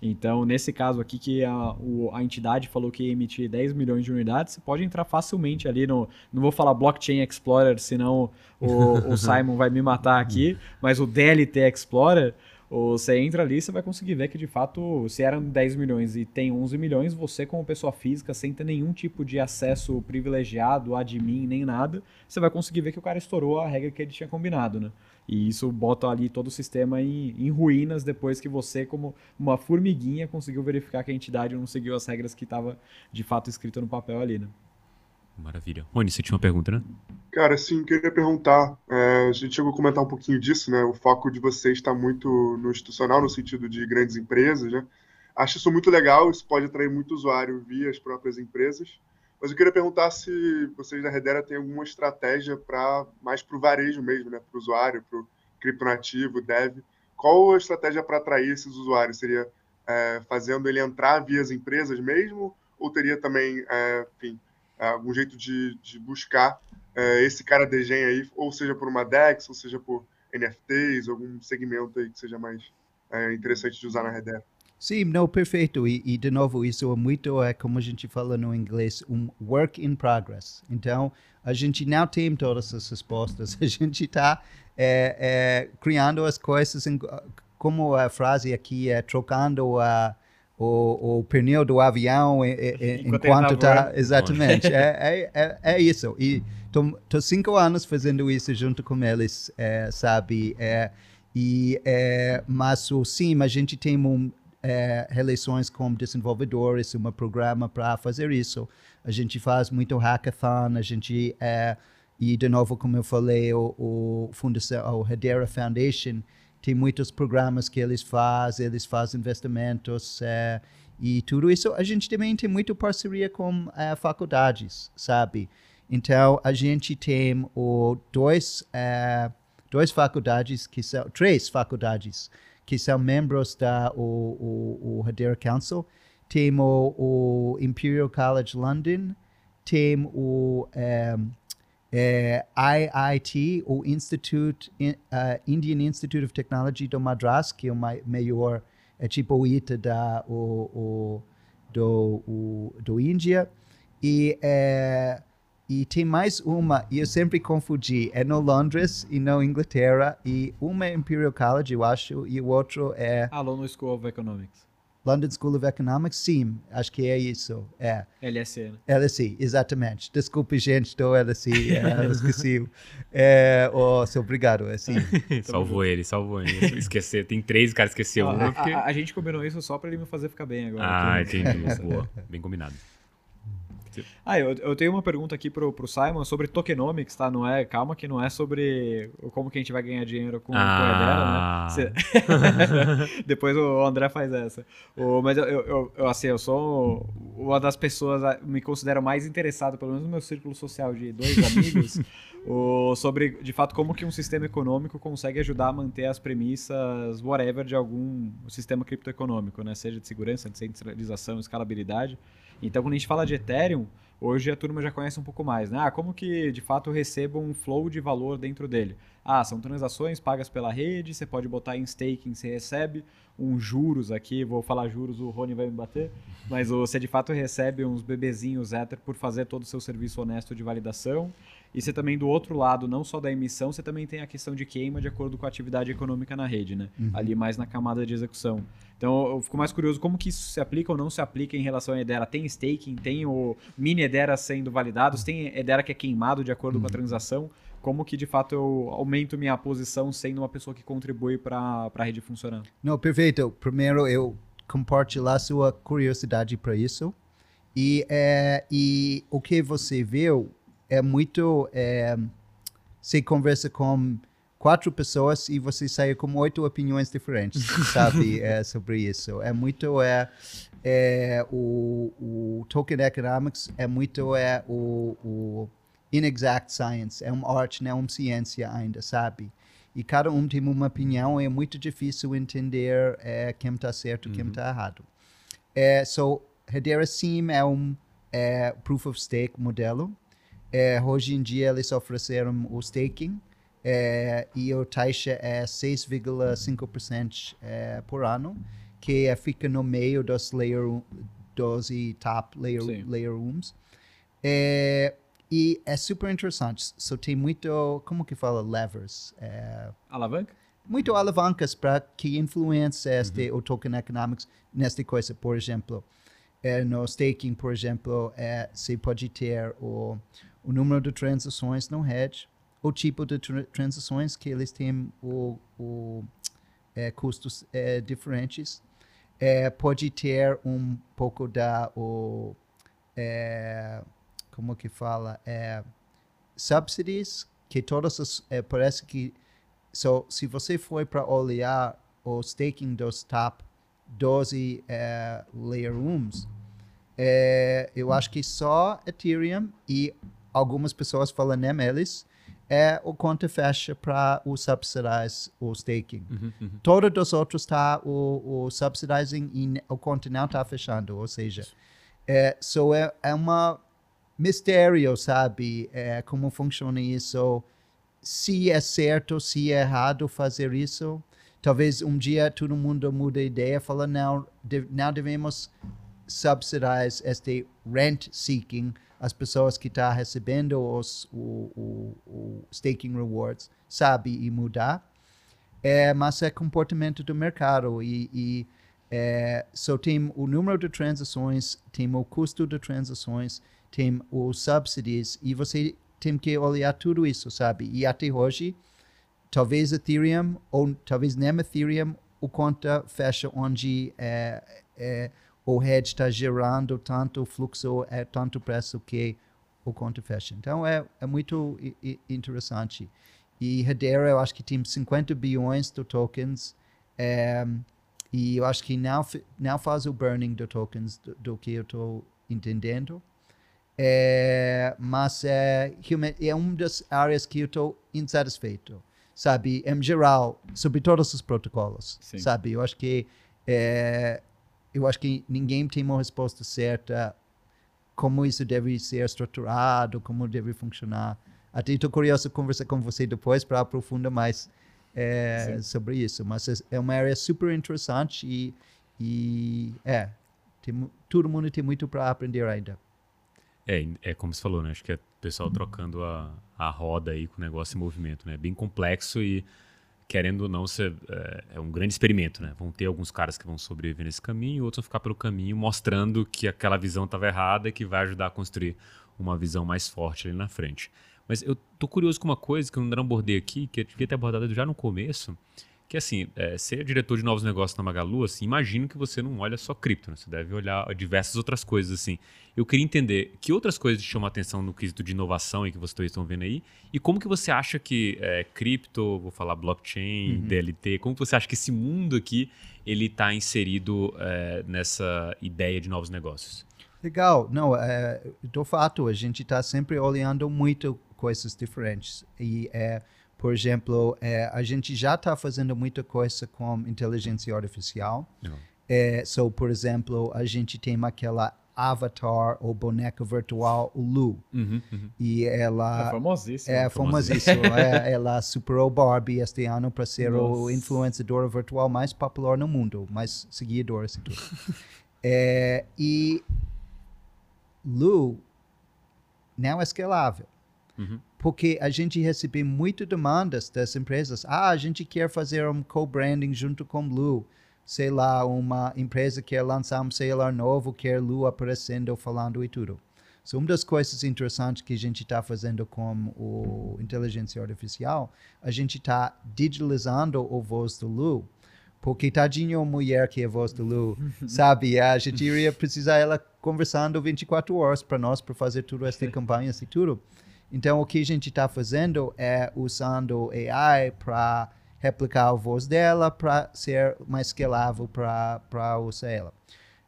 Então, nesse caso aqui que a, o, a entidade falou que ia emitir 10 milhões de unidades, você pode entrar facilmente ali no. Não vou falar Blockchain Explorer, senão o, o [LAUGHS] Simon vai me matar aqui, mas o DLT Explorer você entra ali e você vai conseguir ver que de fato, se eram 10 milhões e tem 11 milhões, você como pessoa física, sem ter nenhum tipo de acesso privilegiado, admin, nem nada, você vai conseguir ver que o cara estourou a regra que ele tinha combinado, né? E isso bota ali todo o sistema em, em ruínas depois que você, como uma formiguinha, conseguiu verificar que a entidade não seguiu as regras que estava de fato escrito no papel ali, né? Maravilha. Rony, você tinha uma pergunta, né? Cara, sim, queria perguntar. É, a gente chegou a comentar um pouquinho disso, né? O foco de vocês está muito no institucional, no sentido de grandes empresas, né? Acho isso muito legal, isso pode atrair muito usuário via as próprias empresas. Mas eu queria perguntar se vocês da Redera têm alguma estratégia para mais para o varejo mesmo, né? Para o usuário, para o criptonativo, dev. Qual a estratégia para atrair esses usuários? Seria é, fazendo ele entrar via as empresas mesmo? Ou teria também, é, enfim, algum jeito de, de buscar é, esse cara de gen aí, ou seja por uma DEX, ou seja por NFTs, algum segmento aí que seja mais é, interessante de usar na Redera. Sim, não, perfeito. E, e, de novo, isso é muito, é, como a gente fala no inglês, um work in progress. Então, a gente não tem todas as respostas. [LAUGHS] A gente está é, é, criando as coisas, em, como a frase aqui é, trocando a o, o pneu do avião enquanto está. Exatamente, é, é, é, isso. E estou cinco anos fazendo isso junto com eles, é, sabe? É, e, é, mas sim, a gente tem um, é, relações com desenvolvedores, um programa para fazer isso. A gente faz muito hackathon, a gente é, e de novo, como eu falei, o, o fundação, o Hedera Foundation tem muitos programas que eles fazem, eles fazem investimentos é, e tudo isso. A gente também tem muita parceria com é, faculdades, sabe? Então, a gente tem o dois, é, dois faculdades, que são, três faculdades, que são membros da o, o, o Hedera Council. Tem o, o Imperial College London, tem o é, IIT, o Institute, uh, Indian Institute of Technology do Madras, que é o maior, é tipo o ITA da, o, o, do, o, do Índia. E, é, e tem mais uma, e eu sempre confundi, é no Londres e no Inglaterra, e uma é Imperial College, eu acho, e o outro é... Ah, London School of Economics. London School of Economics, sim, acho que é isso. É. LSE, né? LSE, exatamente. Desculpe, gente do LSE, é, [LAUGHS] eu esqueci. É, oh, seu obrigado, é assim. [LAUGHS] salvou ele, salvou ele. Esquecer, tem três, cara esqueceu Ah, uma. a, Porque... a- a gente combinou isso só pra ele me fazer ficar bem agora. Ah, aqui. entendi. [LAUGHS] Boa, bem combinado. Ah, eu, eu tenho uma pergunta aqui pro, pro Simon sobre tokenomics, tá? Não é, calma que não é sobre como que a gente vai ganhar dinheiro com, Ah. com a Edera, né? Cê- [LAUGHS] Depois o André faz essa. O, mas eu, eu, eu- assim, eu sou uma das pessoas, ah, me considero mais interessado, pelo menos no meu círculo social de dois [LAUGHS] amigos, o, sobre, de fato, como que um sistema econômico consegue ajudar a manter as premissas, whatever, de algum sistema criptoeconômico, né? Seja de segurança, de centralização, escalabilidade. Então, quando a gente fala de Ethereum, hoje a turma já conhece um pouco mais, né? Ah, como que de fato eu recebo um flow de valor dentro dele? Ah, são transações pagas pela rede, você pode botar em staking, você recebe uns juros aqui, vou falar juros, o Rony vai me bater, mas você de fato recebe uns bebezinhos Ether por fazer todo o seu serviço honesto de validação. E você também, do outro lado, não só da emissão, você também tem a questão de queima de acordo com a atividade econômica na rede, né? Ali mais na camada de execução. Então eu fico mais curioso como que isso se aplica ou não se aplica em relação à Edera. Tem staking, tem o mini Edera sendo validados, tem Edera que é queimado de acordo com a transação. Como que de fato eu aumento minha posição sendo uma pessoa que contribui para a rede funcionar? Não, perfeito. Primeiro, eu compartilhar sua curiosidade para isso. E, é, e o que você viu é muito. É, você conversa com quatro pessoas e você sai com oito opiniões diferentes, [LAUGHS] sabe, é, sobre isso. É muito. É, é, o, o token economics é muito é, o, o inexact science, é uma arte, não é uma ciência ainda, sabe? E cada um tem uma opinião, é muito difícil entender é, quem está certo e quem está errado. É, so, Hedera Sim é um é, proof of stake modelo. É, hoje em dia eles ofereceram o staking é, e a taxa é 6,5% é, por ano, que é, fica no meio dos layer 12 top layer, Sim. layer rooms. É, e é super interessante. So, tem muito, como que fala, levers. É, Alavanca? muito alavancas para que influencia este, o token economics nesta coisa. Por exemplo, eh, no staking, por exemplo, eh, você pode ter o, o número de transações no hedge, o tipo de tra- transações que eles têm o, o eh, custos eh, diferentes. Eh, pode ter um pouco da o eh, como que fala eh, subsidies que todas as eh, parece que So, se você for para olhar o staking dos top 12 eh, layer rooms, eh, eu acho que só Ethereum e algumas pessoas falam neles é o conta fecha para o subsidize o staking. Todos os outros tá o, o subsidizing e o conta não tá fechando, ou seja, é, so é, é uma mistério, sabe, é, como funciona isso se é certo, se é errado fazer isso. Talvez um dia todo mundo muda a ideia e fala, não, de, não devemos subsidiar este rent seeking, as pessoas que estão recebendo os o, o, o staking rewards, sabe, e mudar. É, mas é comportamento do mercado e, e é, só tem o número de transações, tem o custo de transações, tem os subsidies e você tem que olhar tudo isso, sabe? E até hoje, talvez Ethereum ou talvez nem Ethereum, o conta fecha onde é, é, o hedge está gerando tanto fluxo, é tanto preço que o conta fecha. Então é, é muito interessante. E Hedera, eu acho que tem 50 bilhões de tokens. é, e eu acho que não, não faz o burning de tokens do, do que eu estou entendendo. É, mas é, é uma das áreas que eu estou insatisfeito, sabe? Em geral, sobre todos os protocolos, Sim. sabe? Eu acho que é, eu acho que ninguém tem uma resposta certa como isso deve ser estruturado, como deve funcionar. Até estou curioso conversar com você depois para aprofundar mais é, sobre isso. Mas é- é uma área super interessante e, e é, tem, todo mundo tem muito para aprender ainda. É, é como você falou, né? Acho que é o pessoal trocando a, a roda aí com o negócio em movimento, né? Bem complexo e querendo ou não, ser, é, é, um grande experimento, né? Vão ter alguns caras que vão sobreviver nesse caminho, outros vão ficar pelo caminho, mostrando que aquela visão estava errada e que vai ajudar a construir uma visão mais forte ali na frente. Mas eu tô curioso com uma coisa que eu não abordei aqui, que eu devia ter abordado já no começo, que assim, é, ser diretor de novos negócios na Magalu, assim, imagino que você não olha só cripto, né? você deve olhar diversas outras coisas, assim. Eu queria entender que outras coisas te chamam a atenção no quesito de inovação e que vocês estão vendo aí, e como que você acha que é, cripto, vou falar blockchain, uhum. DLT, como que você acha que esse mundo aqui, ele está inserido é, nessa ideia de novos negócios? Legal, não, é, do fato, a gente está sempre olhando muito coisas diferentes, e é por exemplo, é, a gente já está fazendo muita coisa com inteligência artificial. É, so, por exemplo, a gente tem aquela avatar ou boneca virtual, o Lu. Uhum, uhum. E ela. É famosíssima. É famosíssima. é, ela superou Barbie este ano para ser Nossa. o influenciador virtual mais popular no mundo, mais seguidor e tudo. [LAUGHS] é, e Lu não é escalável. Uhum porque a gente recebe muitas demandas das empresas. Ah, a gente quer fazer um co-branding junto com Blue. Sei lá, uma empresa quer lançar um celular novo, quer Lu aparecendo, falando e tudo. So, uma das coisas interessantes que a gente está fazendo com o inteligência artificial, a gente está digitalizando o voz do Lu. Porque tadinho a mulher que é a voz do Lu, [LAUGHS] sabe? A gente iria precisar ela conversando 24 horas para nós, para fazer tudo essa [LAUGHS] campanha e tudo. Então, o que a gente está fazendo é usando AI para replicar a voz dela para ser mais escalável para usar ela.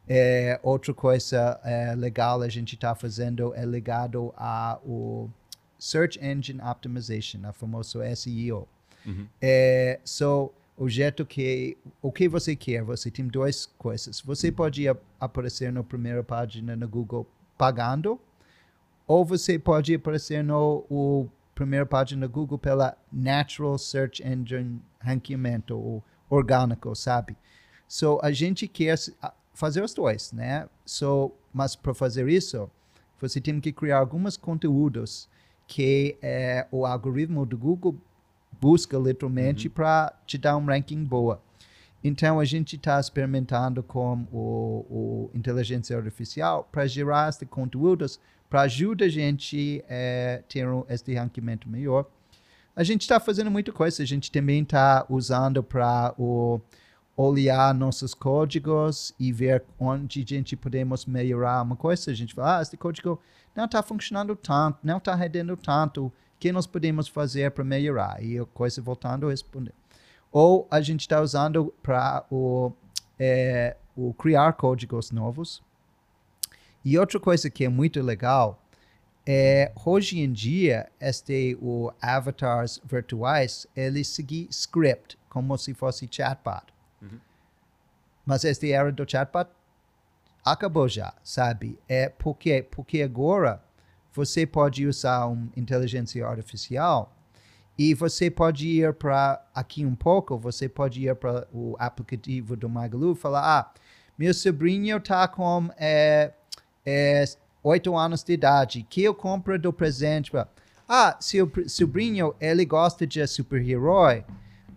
É, outra coisa é, legal a gente está fazendo é ligado ao Search Engine Optimization, a famoso SEO. Uhum. É, so, o jeito que o que você quer, você tem duas coisas. Você pode aparecer na primeira página no Google pagando ou você pode aparecer no o primeira página do Google pela Natural Search Engine ranqueamento, o orgânico, sabe? So, a gente quer fazer os dois, né? So, mas para fazer isso, você tem que criar alguns conteúdos que é, o algoritmo do Google busca literalmente uhum. para te dar um ranking boa. Então, a gente está experimentando com o, o inteligência artificial para gerar esses conteúdos para ajudar a gente a é, ter este ranqueamento melhor. A gente está fazendo muita coisa, a gente também está usando para olhar nossos códigos e ver onde a gente podemos melhorar uma coisa. A gente fala, ah, este código não está funcionando tanto, não está rendendo tanto, o que nós podemos fazer para melhorar? E a coisa voltando a responder. Ou a gente está usando para o, é, o criar códigos novos, e outra coisa que é muito legal é hoje em dia este o avatars virtuais eles seguem script como se fosse chatbot. Uhum. Mas esta era do chatbot acabou já, sabe? É porque porque agora você pode usar uma inteligência artificial e você pode ir para aqui um pouco, você pode ir para o aplicativo do Magalu e falar, ah, meu sobrinho tá com é, é, 8 anos de idade, que eu compro do presente. Ah, seu sobrinho, ele gosta de super-herói,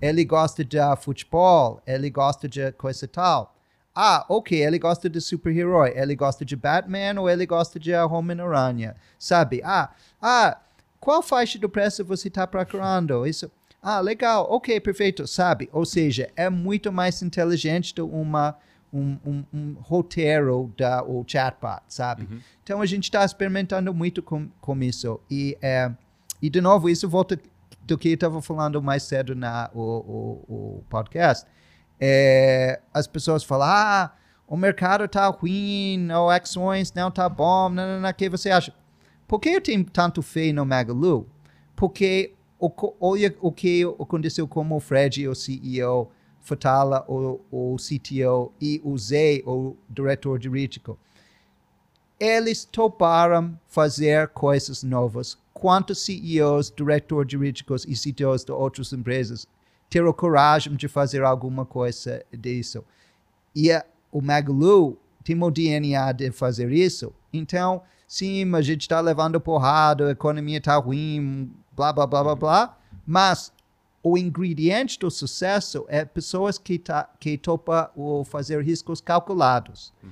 ele gosta de futebol, ele gosta de coisa tal. Ah, ok, ele gosta de super-herói, ele gosta de Batman ou ele gosta de Homem-Aranha, sabe? Ah, ah, qual faixa do preço você está procurando? Isso. Ah, legal, ok, perfeito, sabe? Ou seja, é muito mais inteligente do uma um, um, um roteiro da o chatbot, sabe? Uhum. Então a gente está experimentando muito com, com isso e é, e de novo isso volta do que eu estava falando mais cedo na o, o, o podcast. É, as pessoas falam, ah, o mercado está ruim, ou ações não tá bom, não, não, não, o que você acha? Por que eu tenho tanto fé no Magalu? Porque o, olha o que aconteceu com o Fred, o CEO, Fatala, o, o CTO, e o Zé, o diretor jurídico. Eles toparam fazer coisas novas. Quantos CEOs, diretores jurídicos e CTOs de outras empresas terão coragem de fazer alguma coisa disso? E a, o Magalu tem o DNA de fazer isso. Então, sim, a gente está levando porrada, a economia está ruim, blá, blá, blá, blá, blá. Mas o ingrediente do sucesso é pessoas que, tá, que topa o fazer riscos calculados. Uhum.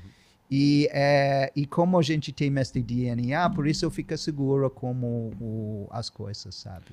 E, é, e como a gente tem este DNA, por isso fica seguro como o, as coisas, sabe?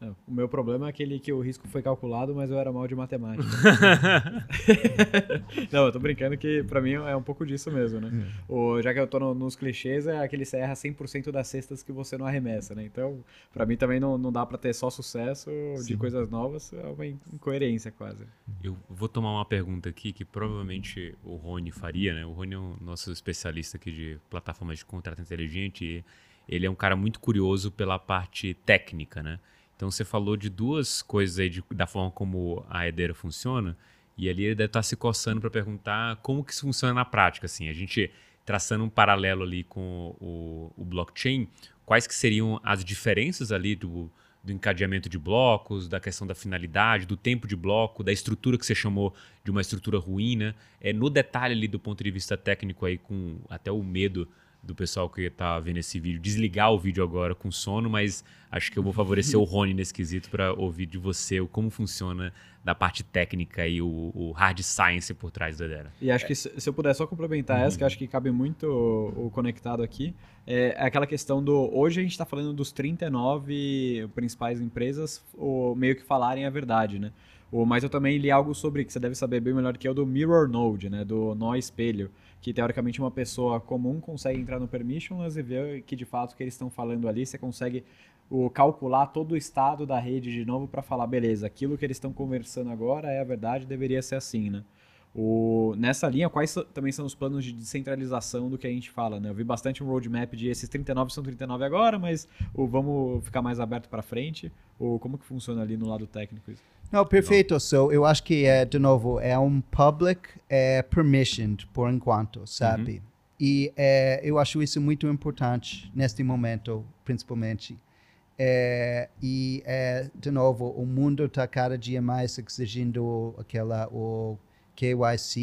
Não, o meu problema é aquele que o risco foi calculado, mas eu era mal de matemática. [LAUGHS] não, eu tô brincando que pra mim é um pouco disso mesmo, né? É. O, já que eu tô no, nos clichês, é aquele você erra 100% das cestas que você não arremessa, né? Então, pra mim também não, não dá pra ter só sucesso Sim. de coisas novas, é uma incoerência quase. Eu vou tomar uma pergunta aqui que provavelmente o Rony faria, né? O Rony é o nosso especialista aqui de plataformas de contrato inteligente e ele é um cara muito curioso pela parte técnica, né? Então você falou de duas coisas aí de, da forma como a Edera funciona, e ali ele deve estar se coçando para perguntar como que isso funciona na prática. Assim, a gente traçando um paralelo ali com o, o blockchain, quais que seriam as diferenças ali do, do encadeamento de blocos, da questão da finalidade, do tempo de bloco, da estrutura que você chamou de uma estrutura ruim, né? É, no detalhe ali do ponto de vista técnico aí, com até o medo do pessoal que está vendo esse vídeo desligar o vídeo agora com sono, mas acho que eu vou favorecer o [LAUGHS] Rony nesse quesito para ouvir de você como funciona da parte técnica e o, o hard science por trás da Edera. E acho que se, se eu puder só complementar uhum. essa, que acho que cabe muito o, o conectado aqui, é, é aquela questão do. Hoje a gente está falando dos 39 principais empresas, ou meio que falarem a verdade, né? Mas eu também li algo sobre, que você deve saber bem melhor que o do Mirror Node, né? Do nó espelho que teoricamente uma pessoa comum consegue entrar no permissionless e ver que de fato o que eles estão falando ali, você consegue o, calcular todo o estado da rede de novo para falar, beleza, aquilo que eles estão conversando agora é a verdade, deveria ser assim, né? O, nessa linha, quais também são os planos de descentralização do que a gente fala? Né? Eu vi bastante um roadmap de esses 39 são 39 agora, mas o, vamos ficar mais aberto para frente. Ou como que funciona ali no lado técnico isso? Não, perfeito. So, eu acho que, é, de novo, é um public é, permissioned por enquanto, sabe? Uhum. E é, eu acho isso muito importante neste momento, principalmente. É, e, é, de novo, o mundo está cada dia mais exigindo aquela o KYC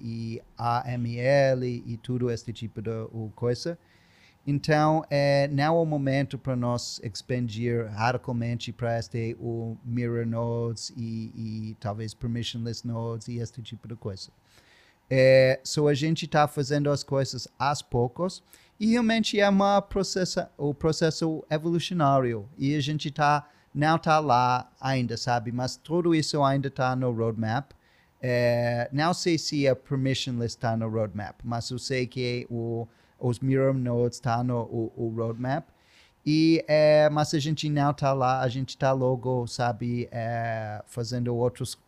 e AML e, e tudo esse tipo de coisa. Então, é, não é o momento para nós expandir radicalmente para este o mirror nodes e, e, talvez permissionless nodes e este tipo de coisa. É, so a gente está fazendo as coisas aos poucos e realmente é uma processo, o processo evolucionário e a gente tá não está lá ainda, sabe? Mas tudo isso ainda está no roadmap. É, não sei se a permissionless está no roadmap, mas eu sei que o os mirror nodes tá no o, o roadmap. E, é, mas a gente não está lá, a gente está logo, sabe, é, fazendo outros,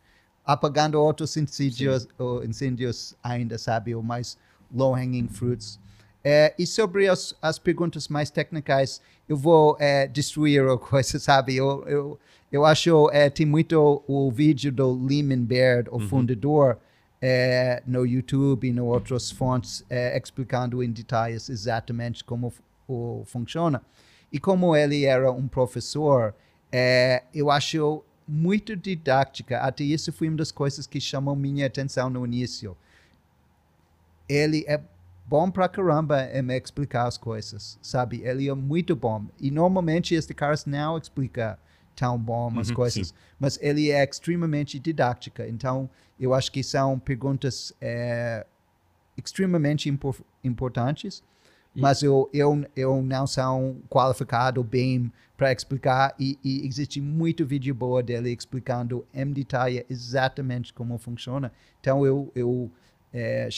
apagando outros incêndios, incêndios ainda, sabe, o mais low-hanging fruits. É, e sobre as, as perguntas mais técnicas, eu vou é, destruir a [LAUGHS] coisa, sabe? Eu, eu, eu acho é, tem muito o vídeo do Lehman Baird, o uhum. fundador, é, no YouTube e no outras fontes é, explicando em detalhes exatamente como o, funciona. E como ele era um professor, é, eu acho muito didática. Até isso foi uma das coisas que chamou minha atenção no início. Ele é bom pra caramba em me explicar as coisas, sabe? Ele é muito bom. E normalmente este cara não explica tão bom as uhum, coisas, sim. mas ele é extremamente didática. Então, eu acho que são perguntas é, extremamente impor importantes, e... mas eu, eu, eu não sou qualificado bem para explicar e, e, existe muito vídeo boa dele explicando em detalhe exatamente como funciona. Então, eu, eu é,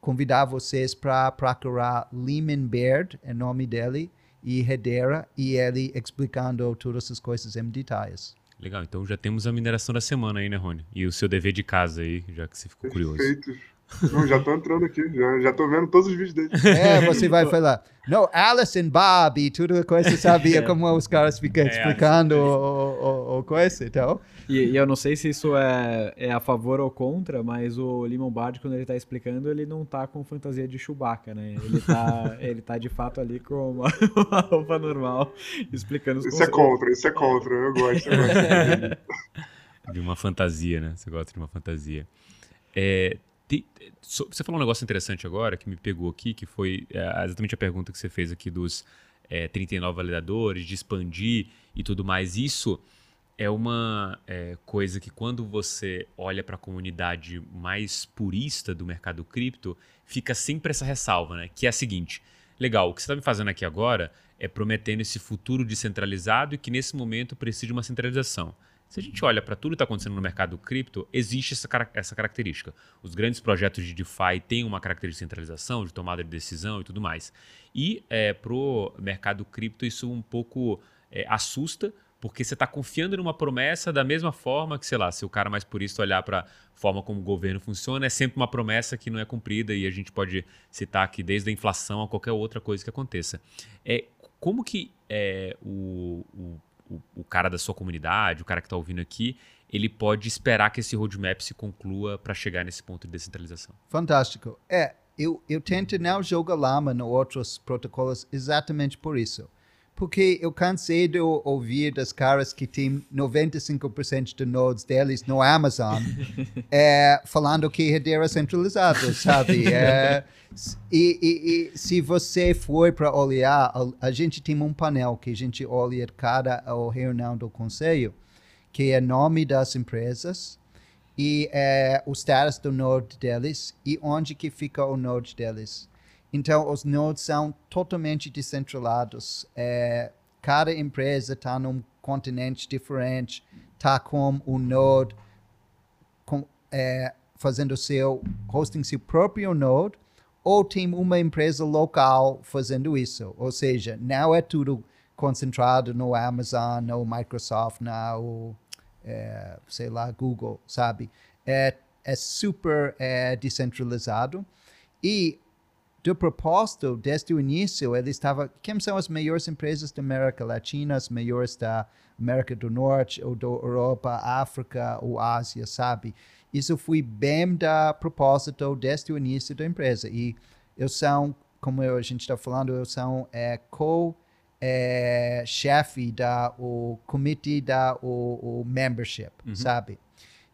convidar vocês para procurar Lehman Baird, é o nome dele, e Hedera, e ele explicando todas essas coisas em detalhes. Legal, então já temos a mineração da semana aí, né, Rony? E o seu dever de casa aí, já que você ficou Perfeito. curioso. [LAUGHS] Não, já tô entrando aqui, já, já tô vendo todos os vídeos dele. É, [LAUGHS] você vai falar, não, Alice and Bob e tudo coisa, sabia é. como os caras ficam é, explicando o, o, o, coisa então. E, e, eu não sei se isso é, é a favor ou contra, mas o Limon Bard, quando ele tá explicando, ele não tá com fantasia de Chewbacca, né? Ele tá, [LAUGHS] ele tá de fato ali com uma, uma roupa normal, explicando os Isso conceitos. é contra, isso é contra, eu gosto. Eu gosto. de uma fantasia, né? Você gosta de uma fantasia. É, você falou um negócio interessante agora que me pegou aqui, que foi é, exatamente a pergunta que você fez aqui dos é, 39 validadores, de expandir e tudo mais. Isso é uma é, coisa que quando você olha para a comunidade mais purista do mercado cripto, fica sempre essa ressalva, né? Que é a seguinte: legal, o que você está me fazendo aqui agora é prometendo esse futuro descentralizado e que nesse momento precisa de uma centralização. Se a gente olha para tudo que está acontecendo no mercado cripto, existe essa, essa característica. Os grandes projetos de DeFi têm uma característica de centralização, de tomada de decisão e tudo mais. E é, para o mercado cripto isso um pouco é, assusta, porque você está confiando numa promessa da mesma forma que, sei lá, se o cara mais purista olhar para a forma como o governo funciona, é sempre uma promessa que não é cumprida e a gente pode citar aqui desde a inflação a qualquer outra coisa que aconteça. É, como que é, o, o o, o cara da sua comunidade, o cara que está ouvindo aqui, ele pode esperar que esse roadmap se conclua para chegar nesse ponto de descentralização. Fantástico. É, eu, eu tento não jogar lama nos outros protocolos exatamente por isso. Porque eu cansei de ouvir das caras que têm 95% de nodes deles no Amazon é, [LAUGHS] falando que Hedera é centralizado, sabe? [LAUGHS] É, e, e, e, se você for para olhar, a, a, gente tem um painel que a gente olha cada reunião do conselho, que é nome das empresas e é, o status do node deles e onde que fica o node deles. Então, os nodes são totalmente descentralizados. É, cada empresa está num continente diferente, está com um node com, é, fazendo seu hosting seu próprio node ou tem uma empresa local fazendo isso. Ou seja, não é tudo concentrado no Amazon, no Microsoft, no, é, sei lá, Google, sabe? É, é super é, descentralizado. E do propósito, desde o início, ele estava. Quem são as maiores empresas da América Latina, as maiores da América do Norte, ou da Europa, África ou Ásia, sabe? Isso foi bem da propósito desde o início da empresa. E eu sou, como a gente está falando, eu sou é, co é, da o comitê da o, o membership, uhum. sabe,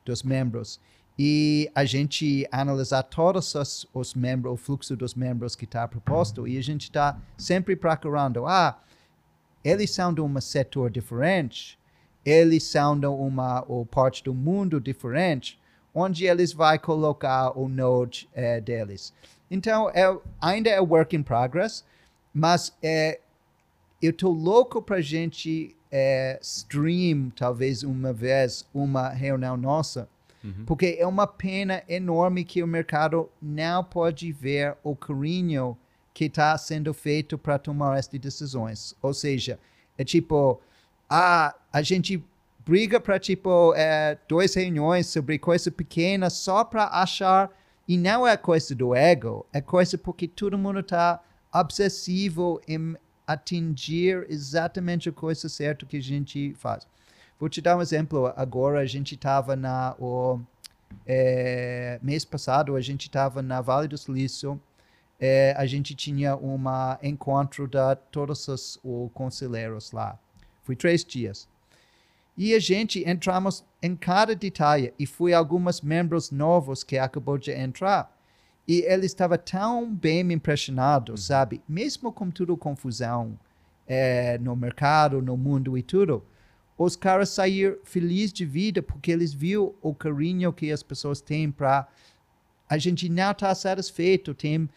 dos membros. E a gente analisar todos os, os membros, o fluxo dos membros que está proposto, e a gente está sempre procurando, ah, eles são de um setor diferente, eles são de uma ou parte do mundo diferente, onde eles vão colocar o node é, deles. Então, é, ainda é work in progress, mas é, eu estou louco para a gente é, stream, talvez uma vez, uma reunião nossa, uhum. porque é uma pena enorme que o mercado não pode ver o carinho que está sendo feito para tomar essas decisões. Ou seja, é tipo, ah, a gente briga para tipo é, duas reuniões sobre coisa pequena só para achar e não é coisa do ego, é coisa porque todo mundo está obsessivo em atingir exatamente a coisa certa que a gente faz. Vou te dar um exemplo. Agora a gente estava na o é, mês passado a gente estava na Vale do Silício. É, a gente tinha um encontro de todos os, os conselheiros lá. Foi três dias. E a gente entramos em cada detalhe e foi alguns membros novos que acabou de entrar. E ele estava tão bem impressionado, uhum. sabe? Mesmo com tudo confusão é, no mercado, no mundo e tudo, os caras saíram felizes de vida porque eles viram o carinho que as pessoas têm para... A gente não está satisfeito. Tem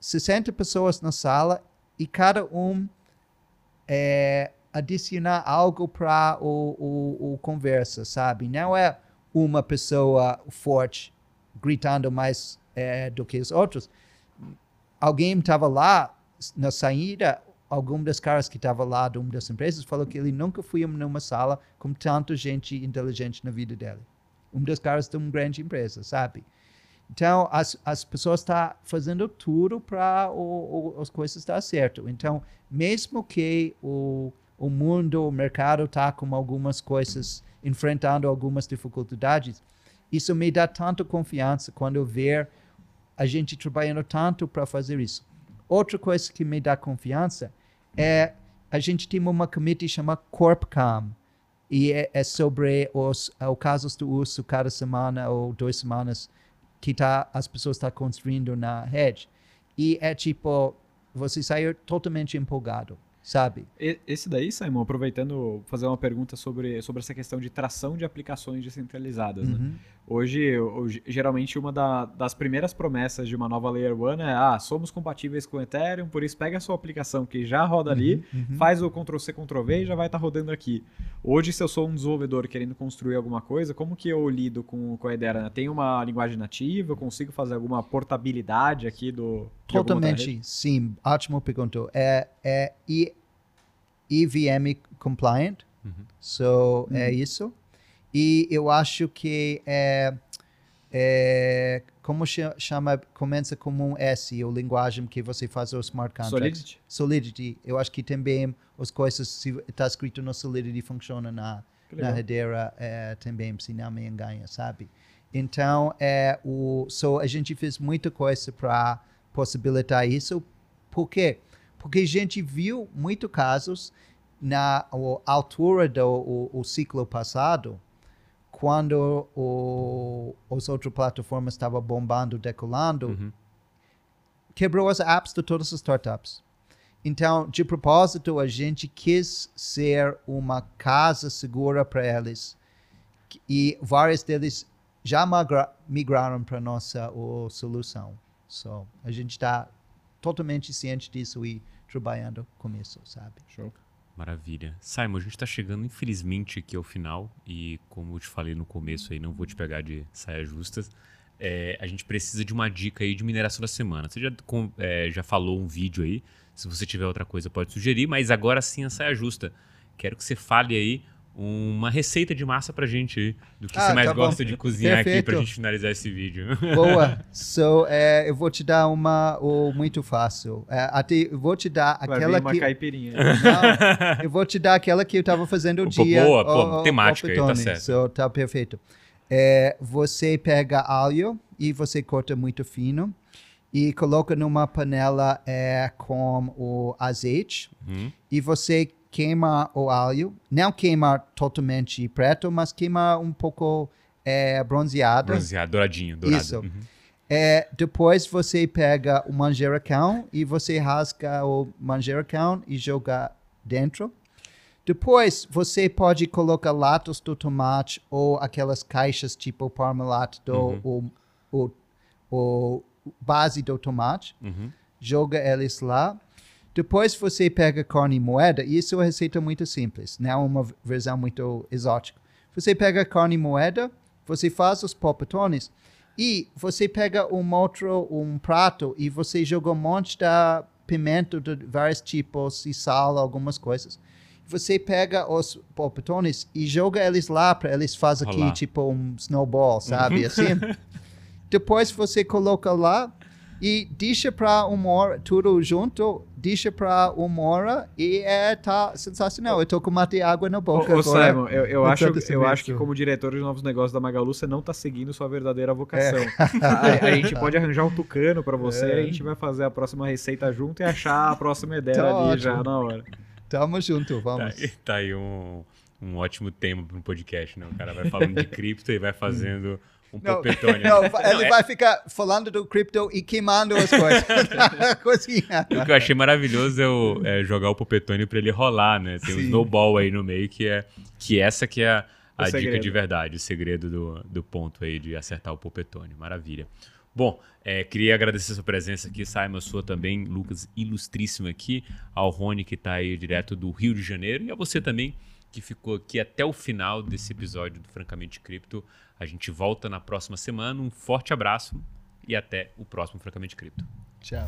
60 pessoas na sala e cada um é, adicionar algo para o, o, o, conversa, sabe? Não é uma pessoa forte gritando mais é, do que os outros. Alguém estava lá na saída, algum dos caras que estava lá de uma das empresas falou que ele nunca foi numa sala com tanta gente inteligente na vida dele. Um dos caras de uma grande empresa, sabe? Então, as, as pessoas estão tá fazendo tudo para as coisas estar certo. Então, mesmo que o o mundo, o mercado está com algumas coisas, enfrentando algumas dificuldades. Isso me dá tanta confiança quando eu ver a gente trabalhando tanto para fazer isso. Outra coisa que me dá confiança é a gente tem uma comitê chamada CorpCam e é, é sobre os, os casos do uso cada semana ou duas semanas que tá, as pessoas estão tá construindo na rede. E é tipo, você sair totalmente empolgado sabe? Esse daí, Simon, aproveitando, fazer uma pergunta sobre, sobre essa questão de tração de aplicações descentralizadas. Né? Uhum. Hoje, hoje, geralmente, uma da, das primeiras promessas de uma nova Layer 1 é: ah, somos compatíveis com o Ethereum, por isso pega a sua aplicação que já roda ali, Uhum, uhum. faz o Ctrl-C, Ctrl-V e já vai estar rodando aqui. Hoje, se eu sou um desenvolvedor querendo construir alguma coisa, como que eu lido com, com a ideia? Né? Tem uma linguagem nativa? Eu consigo fazer alguma portabilidade aqui do. Totalmente, sim. Ótimo pergunta. É, é E- EVM compliant, Uhum. so é isso. E eu acho que é, é como cha- chama, começa como um S, a linguagem que você faz o smart contracts. Solidity? Solidity. Eu acho que também as coisas, se está escrito no Solidity, funciona na, na. Hedera é, também, se não me engano, sabe? Então, é, o, so, a gente fez muita coisa para possibilitar isso. Por quê? Porque a gente viu muitos casos na o, altura do o, o ciclo passado, quando o, as outras plataformas estavam bombando, decolando, Uhum. quebrou as apps de todas as startups. Então, de propósito, a gente quis ser uma casa segura para eles. E vários deles já migra- migraram para nossa o, solução. So, a gente está totalmente ciente disso e trabalhando com isso, sabe? Show. Maravilha. Simon, a gente tá chegando, infelizmente, aqui ao final. E como eu te falei no começo aí, não vou te pegar de saias justas. É, a gente precisa de uma dica aí de mineração da semana. Você já, com- é, já falou um vídeo aí. Se você tiver outra coisa, pode sugerir. Mas agora sim a saia justa. Quero que você fale aí uma receita de massa pra gente aí. Do que Ah, você mais tá bom. gosta de cozinhar aqui pra Perfeito. gente finalizar esse vídeo. [LAUGHS] Boa. so, é, eu vou te dar uma o, muito fácil. É, até eu vou te dar Vai aquela vir uma que caipirinha. Não, eu vou te dar aquela que eu estava fazendo o Pô, dia. boa, pô, o- o- temática o aí, tá certo. So, tá perfeito. É, você pega alho e você corta muito fino e coloca numa panela é, com o azeite Uhum. e você queima o alho. Não queima totalmente preto, mas queima um pouco é, bronzeado. Bronzeado, douradinho, dourado. Isso. Uhum. É, depois você pega o manjericão e você rasga o manjericão e joga dentro. Depois você pode colocar latas do tomate ou aquelas caixas tipo Parmalat do Uhum. o, o, o base do tomate. Uhum. Joga eles lá. Depois você pega carne moeda, e isso é uma receita muito simples, não é uma versão muito exótica. Você pega carne moeda, você faz os polpetones e você pega um outro um prato e você joga um monte de pimenta de vários tipos e sal, algumas coisas. Você pega os polpetones e joga eles lá para eles fazerem aqui tipo um snowball, sabe? Assim. [LAUGHS] Depois você coloca lá e deixa para uma hora, tudo junto, deixa para uma hora e é, tá sensacional. Eu tô com mate e água na boca ô, agora. Simon, eu, eu acho, eu acho que como diretor de novos negócios da Magalu, você não tá seguindo sua verdadeira vocação. É. A, a gente [LAUGHS] pode arranjar um tucano pra você, É. a gente vai fazer a próxima receita junto e achar a próxima ideia Tá ali ótimo. já na hora. Tamo junto, Tá, vamos. aí- tá aí um, um ótimo tema para um podcast, né? O cara vai falando de [LAUGHS] cripto e vai fazendo um Não, popetone. não, né? ele é- vai ficar falando do cripto e queimando as coisas. [LAUGHS] Cozinha. O que eu achei maravilhoso é, o- é jogar o popetone para ele rolar, né? Tem um Sim. snowball aí no meio que é que essa que é a, dica de verdade, o segredo do, do ponto aí de acertar o popetone. Maravilha. Bom, é, queria agradecer a sua presença aqui, Simon, sua também, Lucas, ilustríssimo aqui, ao Rony que está aí direto do Rio de Janeiro e a você também que ficou aqui até o final desse episódio do Francamente Cripto. A gente volta na próxima semana. Um forte abraço e até o próximo Francamente Cripto. Tchau.